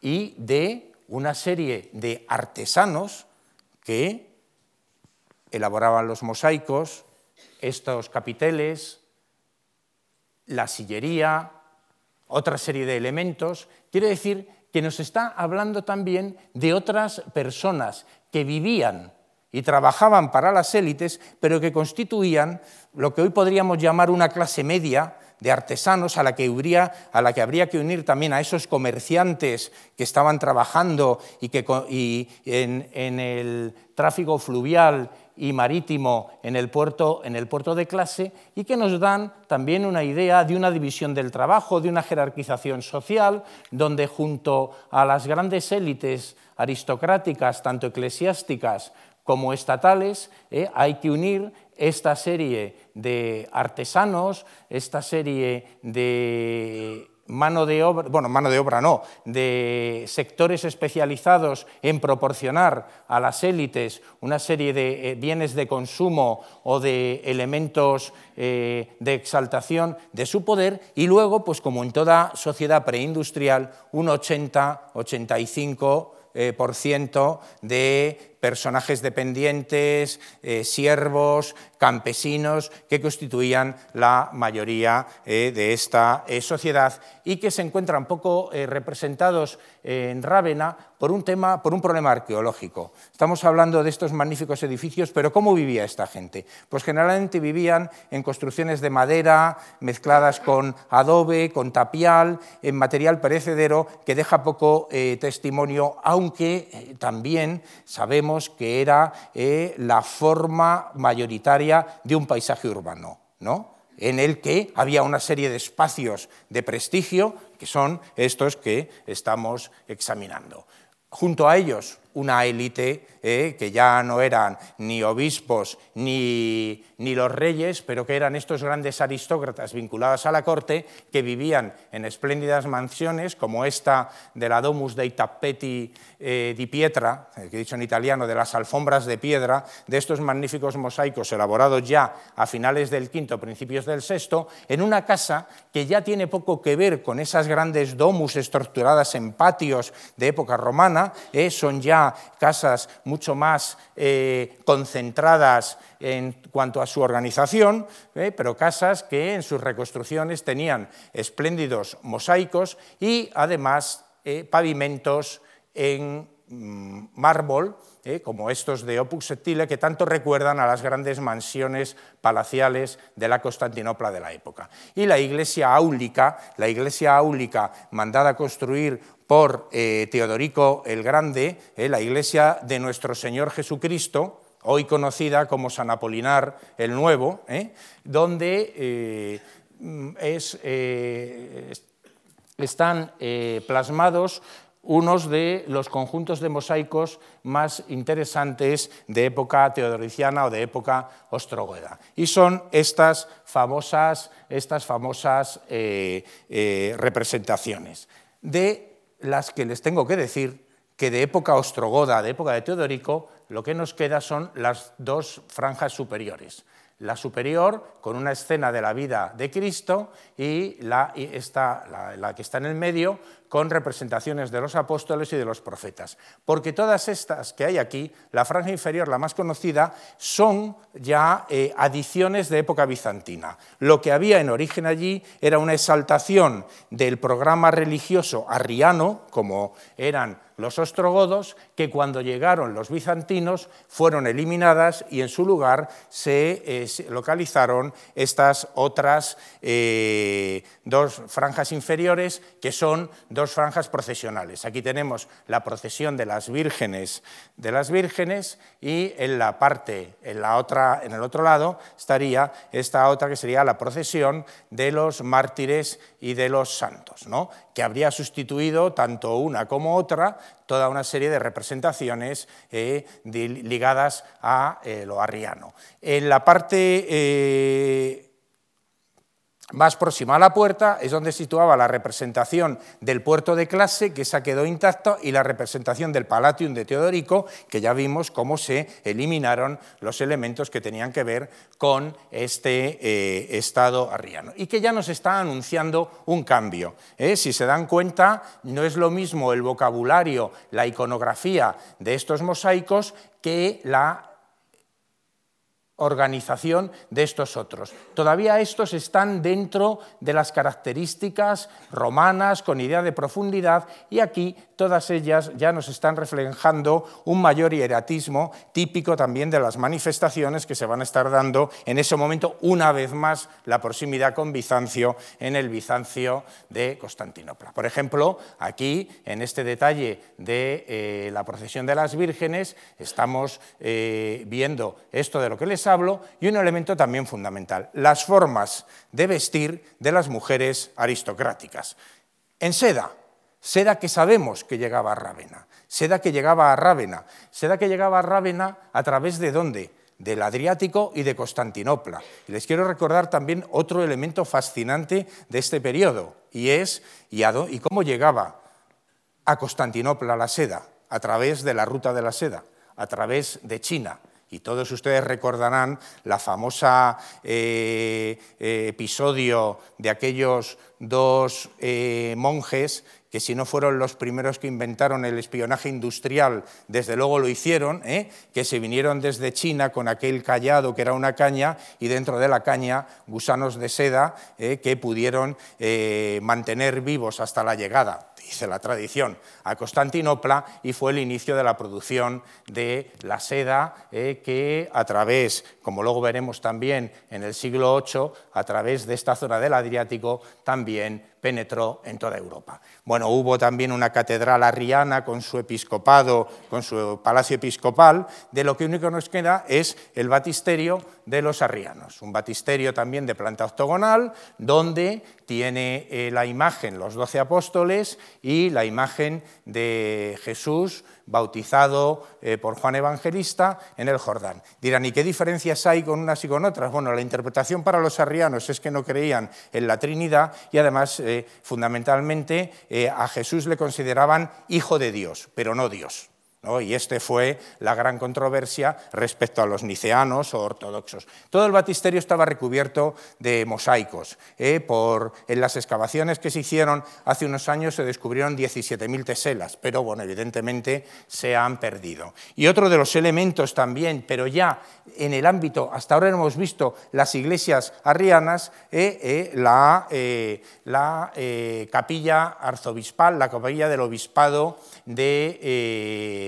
y de una serie de artesanos que elaboraban los mosaicos, estos capiteles, la sillería, otra serie de elementos. Quiere decir que nos está hablando también de otras personas que vivían y trabajaban para las élites, pero que constituían lo que hoy podríamos llamar una clase media de artesanos a la que, habría, a la que habría que unir también a esos comerciantes que estaban trabajando y que en, en el tráfico fluvial y marítimo en el, puerto, en el puerto de clase y que nos dan también una idea de una división del trabajo, de una jerarquización social, donde junto a las grandes élites aristocráticas, tanto eclesiásticas como estatales, eh, hay que unir esta serie de artesanos, esta serie de mano de obra, bueno, mano de obra no, de sectores especializados en proporcionar a las élites una serie de eh, bienes de consumo o de elementos eh, de exaltación de su poder y luego, pues como en toda sociedad preindustrial, un 80, 85 eh, por ciento de personajes dependientes, siervos, campesinos que constituían la mayoría eh, de esta eh, sociedad y que se encuentran poco eh, representados en Rávena por un, tema, por un problema arqueológico. Estamos hablando de estos magníficos edificios, pero ¿cómo vivía esta gente? Pues generalmente vivían en construcciones de madera mezcladas con adobe, con tapial, en material perecedero que deja poco testimonio, aunque también sabemos que era la forma mayoritaria de un paisaje urbano, ¿no? en el que había una serie de espacios de prestigio, que son estos que estamos examinando. Junto a ellos, una élite eh, que ya no eran ni obispos ni, ni, los reyes, pero que eran estos grandes aristócratas vinculados a la corte que vivían en espléndidas mansiones como esta de la Domus dei Tappeti eh, di Pietra, eh, que he dicho en italiano, de las alfombras de piedra, de estos magníficos mosaicos elaborados ya a finales del quinto, principios del sexto, en una casa que ya tiene poco que ver con esas grandes domus estructuradas en patios de época romana, son ya casas mucho más eh, concentradas en cuanto a su organización, eh, pero casas que en sus reconstrucciones tenían espléndidos mosaicos y además eh, pavimentos en mm, mármol como estos de Opus Septile, que tanto recuerdan a las grandes mansiones palaciales de la Constantinopla de la época. Y la iglesia áulica, la iglesia áulica mandada a construir por Teodorico el Grande, la iglesia de nuestro Señor Jesucristo, hoy conocida como San Apolinar el Nuevo, ¿eh? donde eh, eh, están plasmados unos de los conjuntos de mosaicos más interesantes de época teodoriciana o de época ostrogoda. Y son estas famosas, estas famosas representaciones, de las que les tengo que decir que de época ostrogoda, de época de Teodorico, lo que nos queda son las dos franjas superiores. La superior con una escena de la vida de Cristo y la, la, que está en el medio con representaciones de los apóstoles y de los profetas. Porque todas estas que hay aquí, la franja inferior, la más conocida, son ya eh, adiciones de época bizantina. Lo que había en origen allí era una exaltación del programa religioso arriano, como eran los ostrogodos, que cuando llegaron los bizantinos fueron eliminadas y en su lugar se, eh, localizaron estas otras eh, dos franjas inferiores, que son dos franjas procesionales. Aquí tenemos la procesión de las vírgenes, de las vírgenes y en la parte, en, la otra, en el otro lado, estaría esta otra que sería la procesión de los mártires y de los santos, ¿no? que habría sustituido tanto una como otra toda una serie de representaciones eh, ligadas a eh, lo arriano. En la parte eh, más próxima a la puerta es donde situaba la representación del puerto de clase, que esa quedó intacta, y la representación del Palatium de Teodorico, que ya vimos cómo se eliminaron los elementos que tenían que ver con este eh, estado arriano. Y que ya nos está anunciando un cambio. ¿eh? Si se dan cuenta, no es lo mismo el vocabulario, la iconografía de estos mosaicos que la organización de estos otros. Todavía estos están dentro de las características romanas con idea de profundidad y aquí todas ellas ya nos están reflejando un mayor hieratismo típico también de las manifestaciones que se van a estar dando en ese momento una vez más la proximidad con Bizancio en el Bizancio de Constantinopla. Por ejemplo, aquí en este detalle de eh, la procesión de las vírgenes estamos eh, viendo esto de lo que les y un elemento también fundamental, las formas de vestir de las mujeres aristocráticas. En seda, Seda que sabemos que llegaba a Rávena, seda que llegaba a Rávena, seda que llegaba a Rávena a través de dónde? Del Adriático y de Constantinopla. Y les quiero recordar también otro elemento fascinante de este periodo, y es y cómo llegaba a Constantinopla la seda, a través de la ruta de la seda, a través de China. Y todos ustedes recordarán la famosa eh, eh, episodio de aquellos dos eh, monjes que si no fueron los primeros que inventaron el espionaje industrial, desde luego lo hicieron, que se vinieron desde China con aquel callado que era una caña y dentro de la caña gusanos de seda que pudieron mantener vivos hasta la llegada, dice la tradición, a Constantinopla y fue el inicio de la producción de la seda que a través, como luego veremos también en el siglo VIII, a través de esta zona del Adriático también penetró en toda Europa. Bueno, hubo también una catedral arriana con su episcopado, con su palacio episcopal, de lo que único nos queda es el batisterio de los arrianos, un batisterio también de planta octogonal, donde tiene eh, la imagen, los doce apóstoles, y la imagen de Jesús bautizado eh, por Juan Evangelista en el Jordán. Dirán, ¿y qué diferencias hay con unas y con otras? Bueno, la interpretación para los arrianos es que no creían en la Trinidad y además, eh, fundamentalmente, a Jesús le consideraban hijo de Dios, pero no Dios. Y esta fue la gran controversia respecto a los niceanos o ortodoxos. Todo el batisterio estaba recubierto de mosaicos. ¿eh? Por, en las excavaciones que se hicieron hace unos años se descubrieron 17.000 teselas, pero bueno, evidentemente se han perdido. Y otro de los elementos también, pero ya en el ámbito, hasta ahora hemos visto las iglesias arrianas, ¿eh? ¿Eh? la, la capilla arzobispal, la capilla del obispado de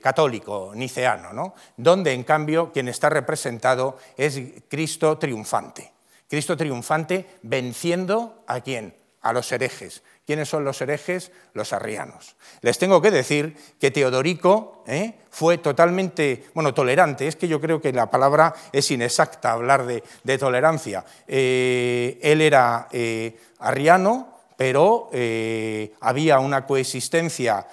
católico, niceano, ¿no? donde en cambio quien está representado es Cristo triunfante. Cristo triunfante venciendo a quién? A los herejes. ¿Quiénes son los herejes? Los arrianos. Les tengo que decir que Teodorico ¿eh? fue totalmente, bueno, tolerante. Es que yo creo que la palabra es inexacta hablar de, tolerancia. Eh, él era eh, arriano, pero había una coexistencia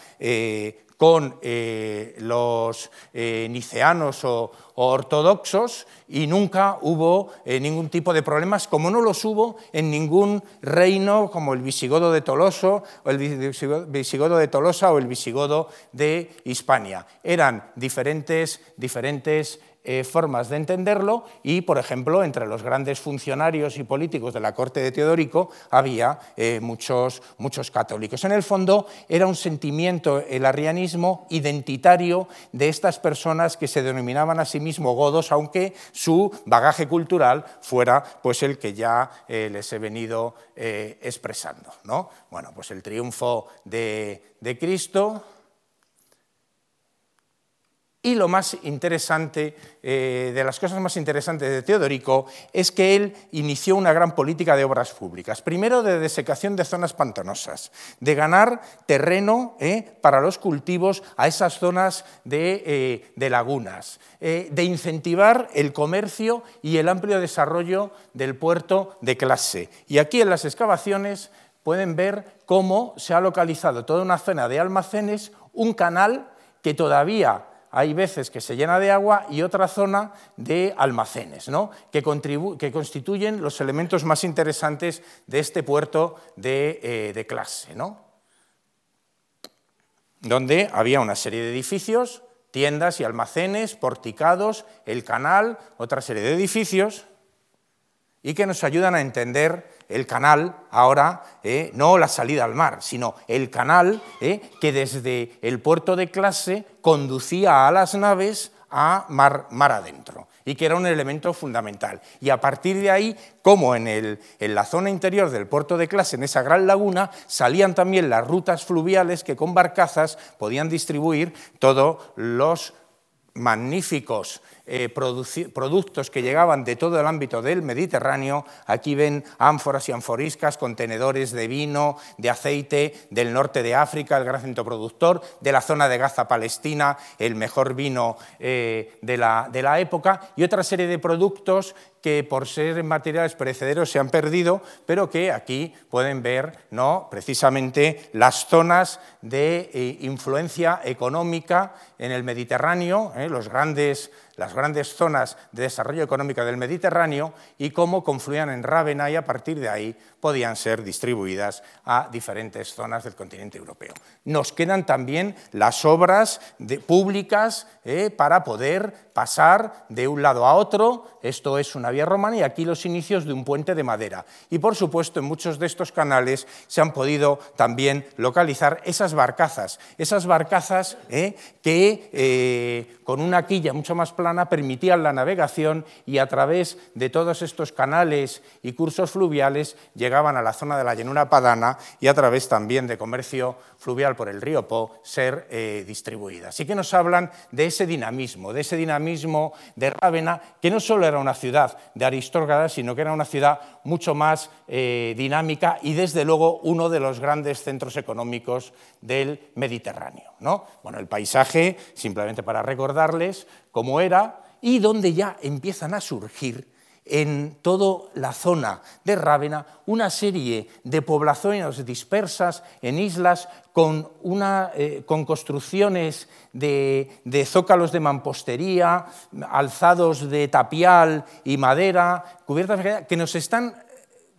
con eh, los eh, niceanos o, ortodoxos y nunca hubo eh, ningún tipo de problemas, como no los hubo en ningún reino como el visigodo de Toloso, o el visigodo de Tolosa o el visigodo de Hispania. Eran diferentes, diferentes eh, formas de entenderlo y, por ejemplo, entre los grandes funcionarios y políticos de la corte de Teodorico había eh, muchos, muchos católicos. En el fondo era un sentimiento, el arrianismo, identitario de estas personas que se denominaban a sí mismos godos, aunque su bagaje cultural fuera pues, el que ya eh, les he venido expresando. ¿no? Bueno, pues el triunfo de, de Cristo y lo más interesante, eh, de las cosas más interesantes de Teodorico, es que él inició una gran política de obras públicas. Primero, de desecación de zonas pantanosas, de ganar terreno eh, para los cultivos a esas zonas de, eh, lagunas, de incentivar el comercio y el amplio desarrollo del puerto de clase. Y aquí en las excavaciones pueden ver cómo se ha localizado toda una zona de almacenes, un canal que todavía hay veces que se llena de agua y otra zona de almacenes, que, constituyen los elementos más interesantes de este puerto de, eh, clase, donde había una serie de edificios, tiendas y almacenes, porticados, el canal, otra serie de edificios, y que nos ayudan a entender el canal ahora, eh, no la salida al mar, sino el canal eh, que desde el puerto de clase conducía a las naves a mar, mar, adentro y que era un elemento fundamental. Y a partir de ahí, como en, el, en, la zona interior del puerto de clase, en esa gran laguna, salían también las rutas fluviales que con barcazas podían distribuir todos los magníficos eh, productos que llegaban de todo el ámbito del Mediterráneo. Aquí ven ánforas y anforiscas, contenedores de vino, de aceite del norte de África, el gran centro productor, de la zona de Gaza, Palestina, el mejor vino eh, de, la, de la época, y otra serie de productos que por ser materiales perecederos se han perdido, pero que aquí pueden ver ¿no? precisamente las zonas de eh, influencia económica en el Mediterráneo, los grandes las grandes zonas de desarrollo económico del Mediterráneo y cómo confluían en Rávena y a partir de ahí podían ser distribuidas a diferentes zonas del continente europeo. Nos quedan también las obras públicas eh, para poder pasar de un lado a otro, esto es una vía romana y aquí los inicios de un puente de madera. Y por supuesto en muchos de estos canales se han podido también localizar esas barcazas, esas barcazas eh, que eh, con una quilla mucho más plana permitían la navegación y a través de todos estos canales y cursos fluviales llegaban a la zona de la llanura padana y a través también de comercio fluvial por el río Po ser eh, distribuidas. Así que nos hablan de ese dinamismo, de ese dinamismo de Rávena, que no solo era una ciudad de aristócratas, sino que era una ciudad mucho más eh, dinámica y desde luego uno de los grandes centros económicos del Mediterráneo. ¿no? Bueno, el paisaje, simplemente para recordarles cómo era, y donde ya empiezan a surgir en toda la zona de Rávena una serie de poblaciones dispersas en islas con, eh, construcciones de, de, zócalos de mampostería, alzados de tapial y madera, cubiertas que nos están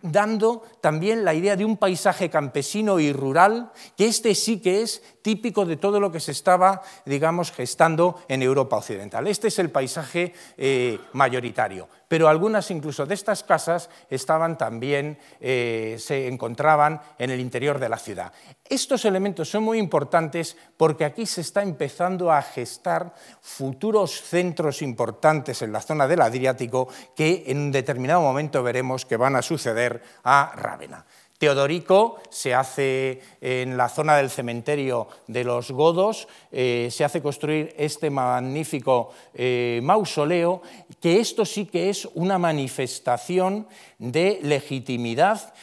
dando también la idea de un paisaje campesino y rural, que este sí que es típico de todo lo que se estaba, digamos, gestando en Europa Occidental. Este es el paisaje eh, mayoritario, pero algunas incluso de estas casas estaban también, eh, se encontraban en el interior de la ciudad. Estos elementos son muy importantes porque aquí se está empezando a gestar futuros centros importantes en la zona del Adriático que en un determinado momento veremos que van a suceder a Rávena. Teodorico se hace en la zona del cementerio de los Godos, eh, se hace construir este magnífico eh, mausoleo, que esto sí que es una manifestación de legitimidad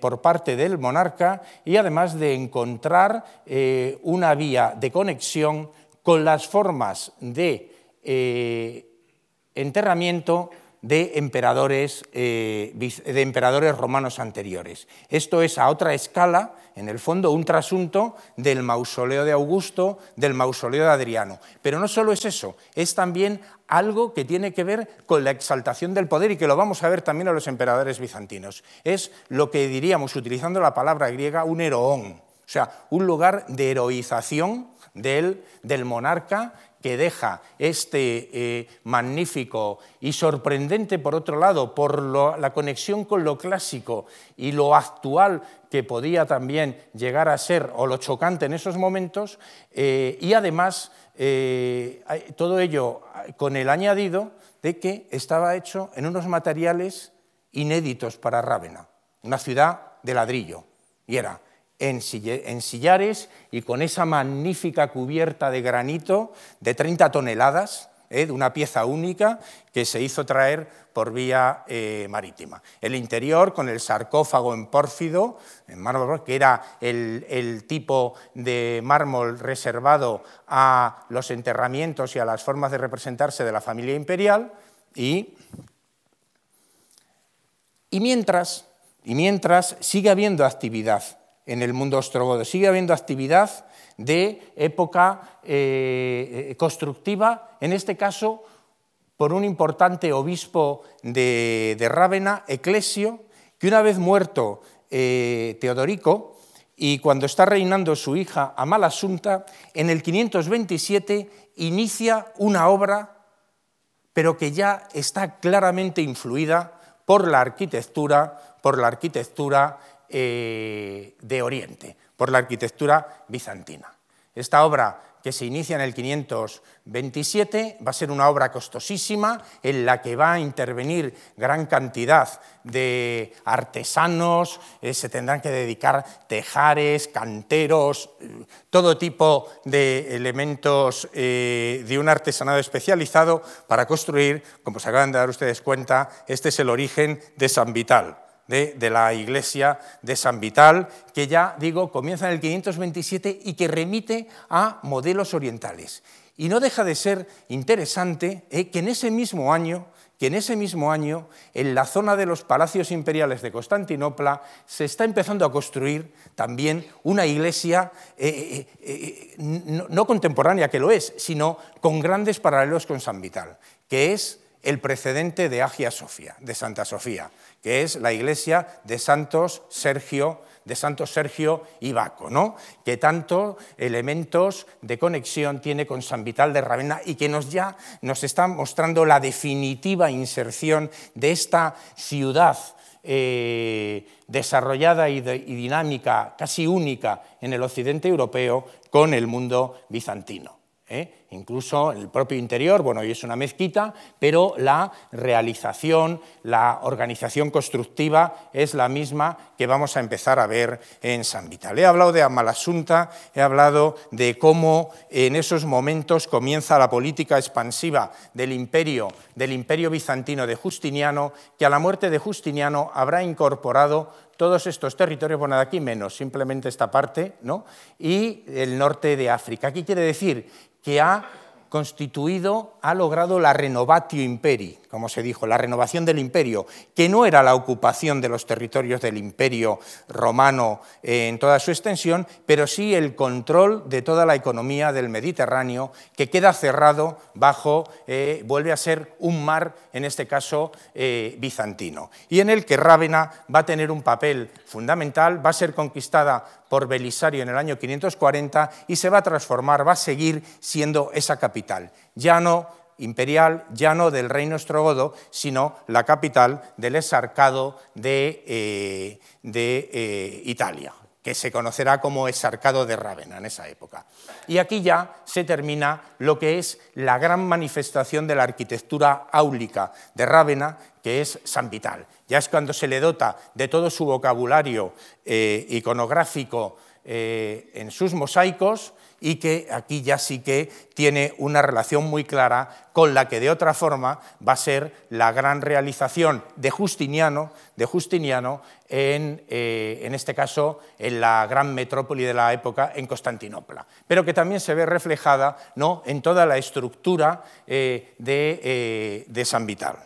por parte del monarca y además de encontrar eh, una vía de conexión con las formas de enterramiento de emperadores, eh, de emperadores romanos anteriores. Esto es a otra escala, en el fondo, un trasunto del mausoleo de Augusto, del mausoleo de Adriano. Pero no solo es eso, es también algo que tiene que ver con la exaltación del poder y que lo vamos a ver también a los emperadores bizantinos. Es lo que diríamos, utilizando la palabra griega, un heroón, o sea, un lugar de heroización del, del monarca que deja este eh, magnífico y sorprendente, por otro lado, por la conexión con lo clásico y lo actual que podía también llegar a ser, o lo chocante en esos momentos, eh, y además eh, todo ello con el añadido de que estaba hecho en unos materiales inéditos para Rávena, una ciudad de ladrillo, y era en, sillares y con esa magnífica cubierta de granito de 30 toneladas, ¿eh? de una pieza única que se hizo traer por vía eh, marítima. El interior con el sarcófago en pórfido, en mármol, que era el, tipo de mármol reservado a los enterramientos y a las formas de representarse de la familia imperial, y, y, mientras, y mientras sigue habiendo actividad en el mundo ostrogodo. Sigue habiendo actividad de época eh, constructiva, en este caso por un importante obispo de, Rávena, Eclesio, que una vez muerto eh, Teodorico, y cuando está reinando su hija Amalasunta, en el 527 inicia una obra, pero que ya está claramente influida por la arquitectura, por la arquitectura eh, de Oriente, por la arquitectura bizantina. Esta obra que se inicia en el 527 va a ser una obra costosísima en la que va a intervenir gran cantidad de artesanos, eh, se tendrán que dedicar tejares, canteros, eh, todo tipo de elementos de un artesanado especializado para construir, como se acaban de dar ustedes cuenta, este es el origen de San Vital de, la iglesia de San Vital, que ya digo comienza en el 527 y que remite a modelos orientales. Y no deja de ser interesante eh, que en ese mismo año que en ese mismo año, en la zona de los palacios imperiales de Constantinopla, se está empezando a construir también una iglesia eh, eh, no, contemporánea, que lo es, sino con grandes paralelos con San Vital, que es el precedente de Agia Sofía, de Santa Sofía, que es la iglesia de Santos Sergio, de Sergio y Baco, ¿no? que tanto elementos de conexión tiene con San Vital de Ravenna y que nos ya nos está mostrando la definitiva inserción de esta ciudad eh, desarrollada y, dinámica, casi única en el occidente europeo, con el mundo bizantino. ¿Eh? incluso el propio interior, bueno, hoy es una mezquita, pero la realización, la organización constructiva es la misma que vamos a empezar a ver en San Vital. He hablado de Amalasunta, he hablado de cómo en esos momentos comienza la política expansiva del imperio, del imperio bizantino de Justiniano, que a la muerte de Justiniano habrá incorporado todos estos territorios, bueno, de aquí menos, simplemente esta parte, ¿no? y el norte de África. ¿Qué quiere decir? Que ha constituido, ha logrado la renovatio imperi, como se dijo, la renovación del imperio, que no era la ocupación de los territorios del imperio romano en toda su extensión, pero sí el control de toda la economía del Mediterráneo, que queda cerrado bajo, eh, vuelve a ser un mar, en este caso eh, bizantino, y en el que Rávena va a tener un papel fundamental, va a ser conquistada por Belisario en el año 540 y se va a transformar, va a seguir siendo esa capital. Ya no imperial, ya no del reino ostrogodo, sino la capital del exarcado de, eh, de eh, Italia que se conocerá como Esarcado de Rávena en esa época. Y aquí ya se termina lo que es la gran manifestación de la arquitectura áulica de Rávena, que es San Vital. Ya es cuando se le dota de todo su vocabulario eh, iconográfico eh, en sus mosaicos y que aquí ya sí que tiene una relación muy clara con la que de otra forma va a ser la gran realización de Justiniano, de Justiniano en, eh, en este caso en la gran metrópoli de la época, en Constantinopla, pero que también se ve reflejada ¿no? en toda la estructura de, de San Vital.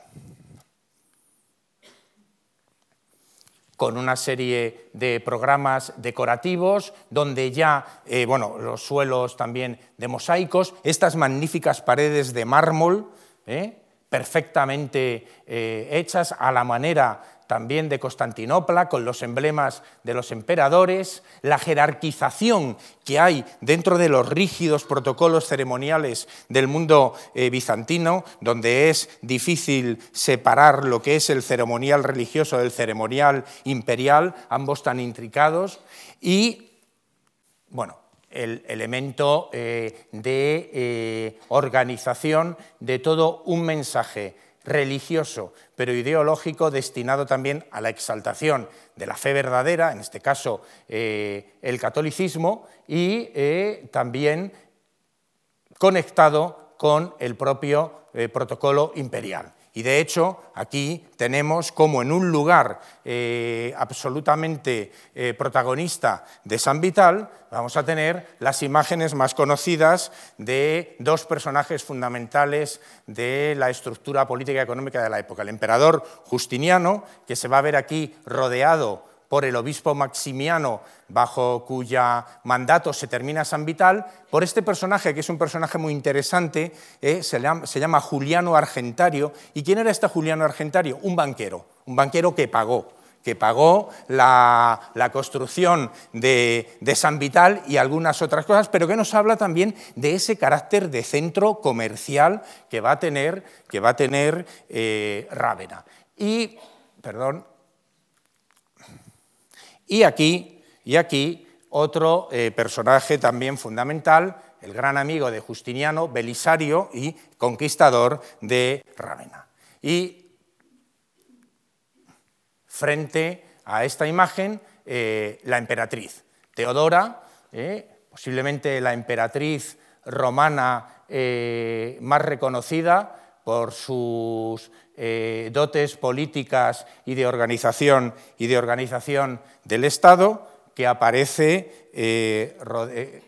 Con una serie de programas decorativos, donde ya, eh, bueno, los suelos también de mosaicos, estas magníficas paredes de mármol, ¿eh? perfectamente eh, hechas a la manera también de Constantinopla, con los emblemas de los emperadores, la jerarquización que hay dentro de los rígidos protocolos ceremoniales del mundo eh, bizantino, donde es difícil separar lo que es el ceremonial religioso del ceremonial imperial, ambos tan intricados, y, bueno, el elemento eh, de eh, organización de todo un mensaje religioso, pero ideológico, destinado también a la exaltación de la fe verdadera, en este caso eh, el catolicismo, y eh, también conectado con el propio eh, protocolo imperial. Y de hecho, aquí tenemos como en un lugar eh, absolutamente eh, protagonista de San Vital, vamos a tener las imágenes más conocidas de dos personajes fundamentales de la estructura política y económica de la época. El emperador Justiniano, que se va a ver aquí rodeado por el obispo Maximiano, bajo cuya mandato se termina San Vital, por este personaje, que es un personaje muy interesante, eh, se, llama, Juliano Argentario. ¿Y quién era este Juliano Argentario? Un banquero, un banquero que pagó que pagó la, construcción de, San Vital y algunas otras cosas, pero que nos habla también de ese carácter de centro comercial que va a tener, que va a tener eh, Rávena. Y, perdón, y aquí, y aquí otro eh, personaje también fundamental, el gran amigo de Justiniano, Belisario y conquistador de Rávena. Y frente a esta imagen, eh, la emperatriz Teodora, eh, posiblemente la emperatriz romana más reconocida por sus eh, dotes políticas y de organización y de organización del Estado, que aparece eh, eh,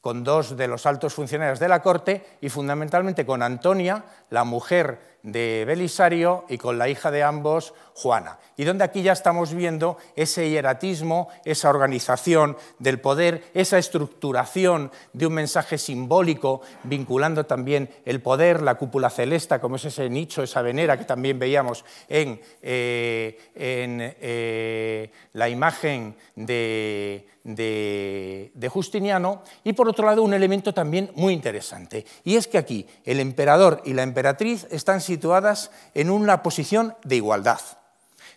con dos de los altos funcionarios de la corte y fundamentalmente con Antonia, la mujer de Belisario y con la hija de ambos, Juana. Y donde aquí ya estamos viendo ese hieratismo, esa organización del poder, esa estructuración de un mensaje simbólico vinculando también el poder, la cúpula celesta, como es ese nicho, esa venera que también veíamos en, eh, eh, la imagen de, de Justiniano, y por otro lado un elemento también muy interesante, y es que aquí el emperador y la emperatriz están situadas en una posición de igualdad.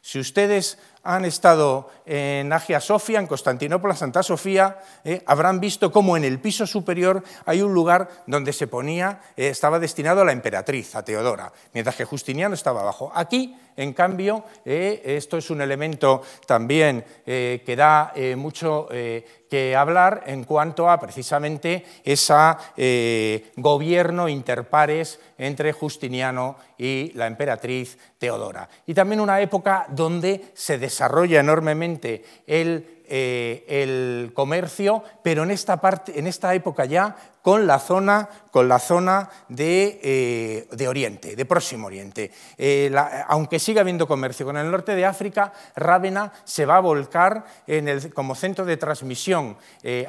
Si ustedes han estado en Agia Sofia, en Constantinopla, Santa Sofía, eh, habrán visto cómo en el piso superior hay un lugar donde se ponía, eh, estaba destinado a la emperatriz, a Teodora, mientras que Justiniano estaba abajo. Aquí, en cambio, eh, esto es un elemento también que da mucho que hablar en cuanto a precisamente ese gobierno interpares entre Justiniano y la emperatriz Teodora. Y también una época donde se desarrolla enormemente el, eh, el comercio, pero en esta, parte, en esta época ya con la zona, con la zona de, eh, de Oriente, de Próximo Oriente. Eh, aunque siga habiendo comercio con el norte de África, Rávena se va a volcar en el, como centro de transmisión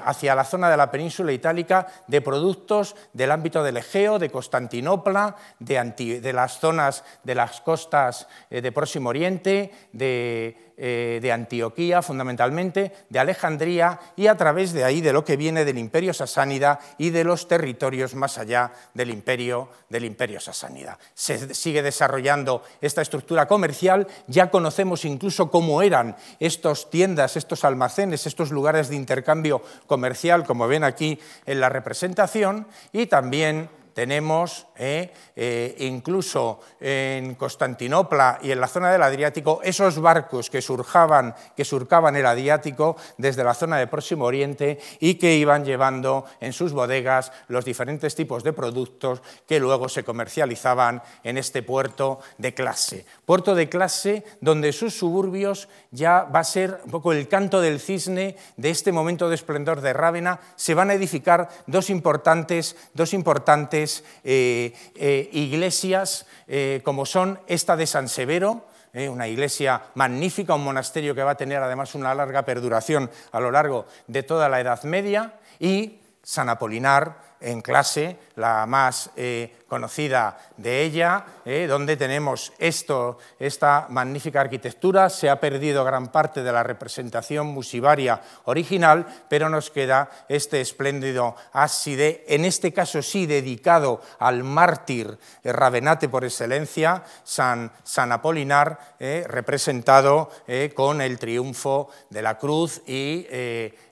hacia la zona de la península itálica de productos del ámbito del Egeo, de Constantinopla, de, de las zonas de las costas de Próximo Oriente, de, de Antioquía fundamentalmente, de Alejandría y a través de ahí de lo que viene del imperio sasánida y de los territorios más allá del imperio, del imperio sasánida. Se sigue desarrollando esta estructura comercial, ya conocemos incluso cómo eran estas tiendas, estos almacenes, estos lugares de intercambio comercial, como ven aquí en la representación, y también tenemos eh, eh, incluso en Constantinopla y en la zona del Adriático esos barcos que, surjaban, que surcaban el Adriático desde la zona del Próximo Oriente y que iban llevando en sus bodegas los diferentes tipos de productos que luego se comercializaban en este puerto de clase. Puerto de clase donde sus suburbios ya va a ser un poco el canto del cisne de este momento de esplendor de Rávena, se van a edificar dos importantes, dos importantes eh, eh, iglesias eh, como son esta de San Severo, una iglesia magnífica, un monasterio que va a tener además una larga perduración a lo largo de toda la Edad Media, y San Apolinar, en clase, la más eh, conocida de ella, eh, donde tenemos esto, esta magnífica arquitectura. Se ha perdido gran parte de la representación musivaria original, pero nos queda este espléndido ábside, en este caso sí dedicado al mártir Ravenate por excelencia, San, San Apolinar, eh, representado con el triunfo de la cruz y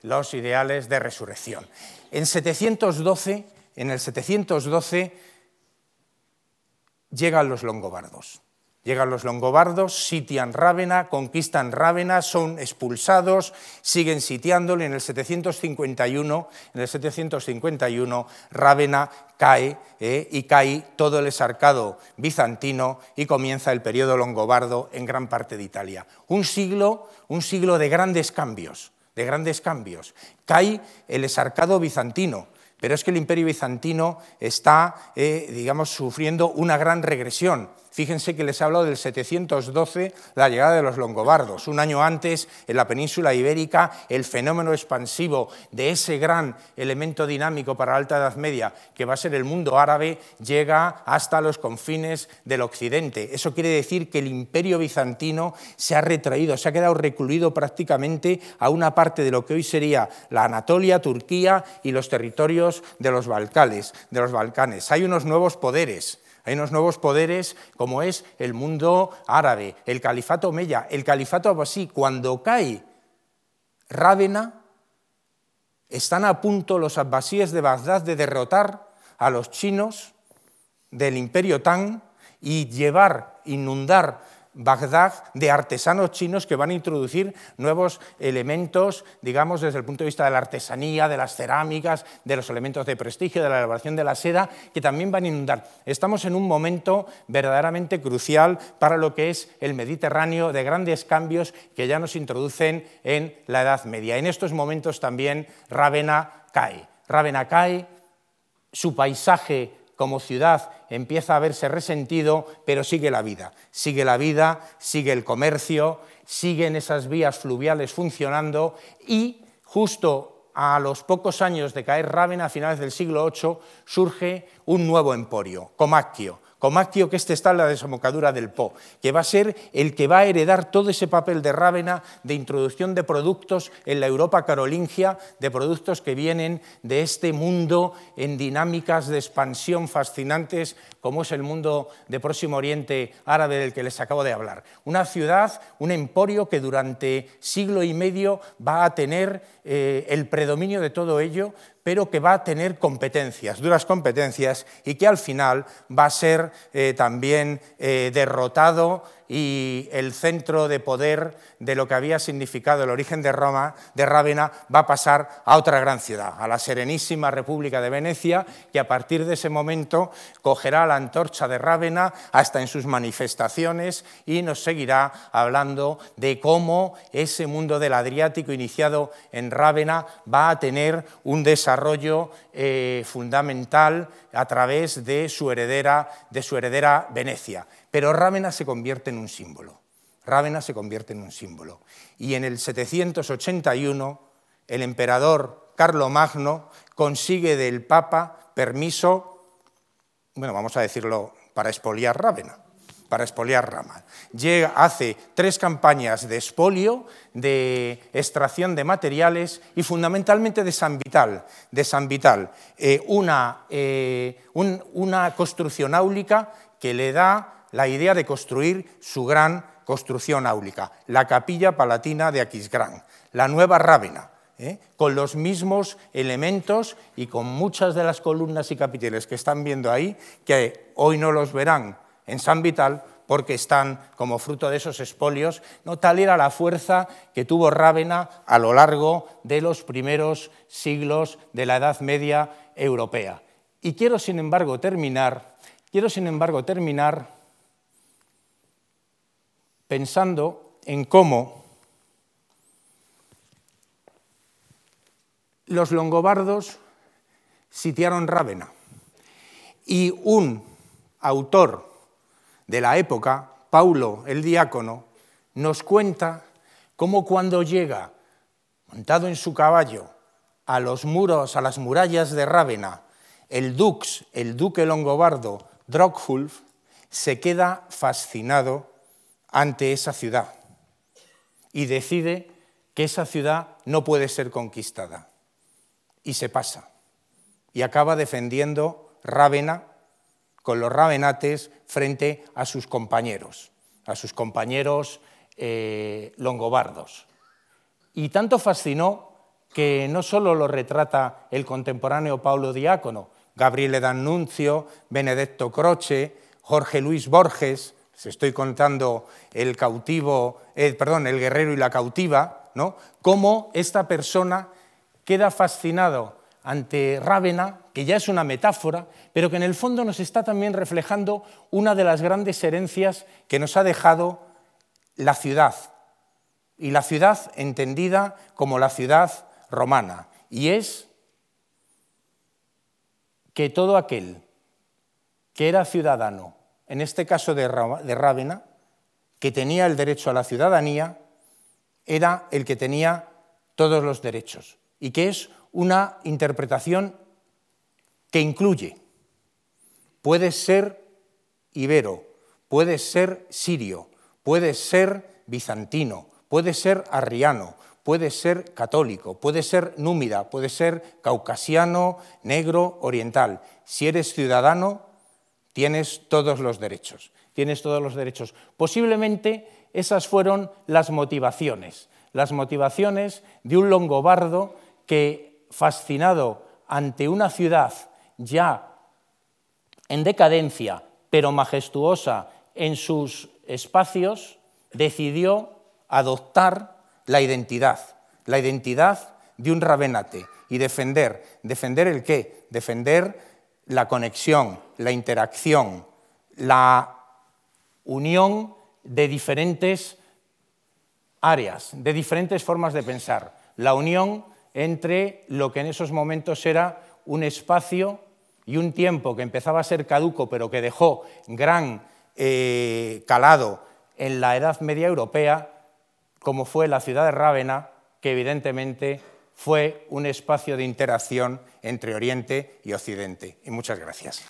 los ideales de resurrección. En 712, en el 712 llegan los longobardos. Llegan los longobardos, sitian Rávena, conquistan Rávena, son expulsados, siguen sitiándolo y en el 751, en el 751 Rávena cae eh, y cae todo el esarcado bizantino y comienza el periodo longobardo en gran parte de Italia. Un siglo, un siglo de grandes cambios de grandes cambios. Cae el esarcado bizantino, pero es que el imperio bizantino está, eh, digamos, sufriendo una gran regresión. Fíjense que les he hablado del 712, la llegada de los longobardos. Un año antes, en la península ibérica, el fenómeno expansivo de ese gran elemento dinámico para la Alta Edad Media, que va a ser el mundo árabe, llega hasta los confines del occidente. Eso quiere decir que el imperio bizantino se ha retraído, se ha quedado recluido prácticamente a una parte de lo que hoy sería la Anatolia, Turquía y los territorios de los Balcanes. De los Balcanes. Hay unos nuevos poderes hay unos nuevos poderes como es el mundo árabe, el califato omeya, el califato abasí. Cuando cae Rávena, están a punto los abbasíes de Bagdad de derrotar a los chinos del imperio Tang y llevar, inundar Bagdad de artesanos chinos que van a introducir nuevos elementos, digamos, desde el punto de vista de la artesanía, de las cerámicas, de los elementos de prestigio, de la elaboración de la seda, que también van a inundar. Estamos en un momento verdaderamente crucial para lo que es el Mediterráneo, de grandes cambios que ya nos introducen en la Edad Media. En estos momentos también Rávena cae. Rávena cae, su paisaje como ciudad empieza a verse resentido, pero sigue la vida. Sigue la vida, sigue el comercio, siguen esas vías fluviales funcionando y justo a los pocos años de caer Rávena, a finales del siglo VIII, surge un nuevo emporio, Comacchio, Comacchio, que este está en la desembocadura del Po, que va a ser el que va a heredar todo ese papel de Rávena de introducción de productos en la Europa carolingia, de productos que vienen de este mundo en dinámicas de expansión fascinantes, como es el mundo de Próximo Oriente árabe del que les acabo de hablar. Una ciudad, un emporio que durante siglo y medio va a tener eh, el predominio de todo ello, pero que va a tener competencias, duras competencias, y que al final va a ser eh, también eh, derrotado y el centro de poder de lo que había significado el origen de Roma, de Rávena, va a pasar a otra gran ciudad, a la Serenísima República de Venecia, que a partir de ese momento cogerá la antorcha de Rávena hasta en sus manifestaciones y nos seguirá hablando de cómo ese mundo del Adriático iniciado en Rávena va a tener un desarrollo eh, fundamental a través de su heredera, de su heredera Venecia. Pero Rávena se convierte en un símbolo. Rávena se convierte en un símbolo. Y en el 781 el emperador Carlomagno consigue del Papa permiso, bueno, vamos a decirlo, para expoliar Rávena para expoliar Rama. Llega, hace tres campañas de expolio, de extracción de materiales y fundamentalmente de San Vital, de San Vital eh, una, eh, una construcción áulica que le da la idea de construir su gran construcción áulica, la capilla palatina de Aquisgrán, la nueva Rávena, ¿eh? con los mismos elementos y con muchas de las columnas y capiteles que están viendo ahí, que hoy no los verán en San Vital porque están como fruto de esos espolios. No tal era la fuerza que tuvo Rávena a lo largo de los primeros siglos de la Edad Media europea. Y quiero, sin embargo, terminar, quiero, sin embargo, terminar pensando en cómo los longobardos sitiaron Rávena y un autor de la época, Paulo el diácono, nos cuenta cómo cuando llega montado en su caballo a los muros, a las murallas de Rávena, el dux, el duque longobardo Drogulf, se queda fascinado ante esa ciudad y decide que esa ciudad no puede ser conquistada y se pasa. Y acaba defendiendo Rávena con los ravenates frente a sus compañeros, a sus compañeros eh, longobardos. Y tanto fascinó que no solo lo retrata el contemporáneo Paulo Diácono, Gabriele D'Annunzio, Benedetto Croce, Jorge Luis Borges, se estoy contando el cautivo, eh, perdón, el guerrero y la cautiva, ¿no? Cómo esta persona queda fascinado ante Rávena, que ya es una metáfora, pero que en el fondo nos está también reflejando una de las grandes herencias que nos ha dejado la ciudad, y la ciudad entendida como la ciudad romana, y es que todo aquel que era ciudadano, en este caso de Rávena, que tenía el derecho a la ciudadanía, era el que tenía todos los derechos y que es una interpretación que incluye, puede ser ibero, puede ser sirio, puede ser bizantino, puede ser arriano, puede ser católico, puede ser númida, puede ser caucasiano, negro, oriental. Si eres ciudadano, tienes todos los derechos, tienes todos los derechos. Posiblemente esas fueron las motivaciones, las motivaciones de un longobardo que, fascinado ante una ciudad ya en decadencia, pero majestuosa en sus espacios, decidió adoptar la identidad, la identidad de un ravenate y defender, defender el qué, defender la conexión, la interacción, la unión de diferentes áreas, de diferentes formas de pensar, la unión entre lo que en esos momentos era un espacio y un tiempo que empezaba a ser caduco, pero que dejó gran eh, calado en la Edad Media Europea, como fue la ciudad de Rávena, que evidentemente fue un espacio de interacción entre Oriente y Occidente. Y muchas gracias.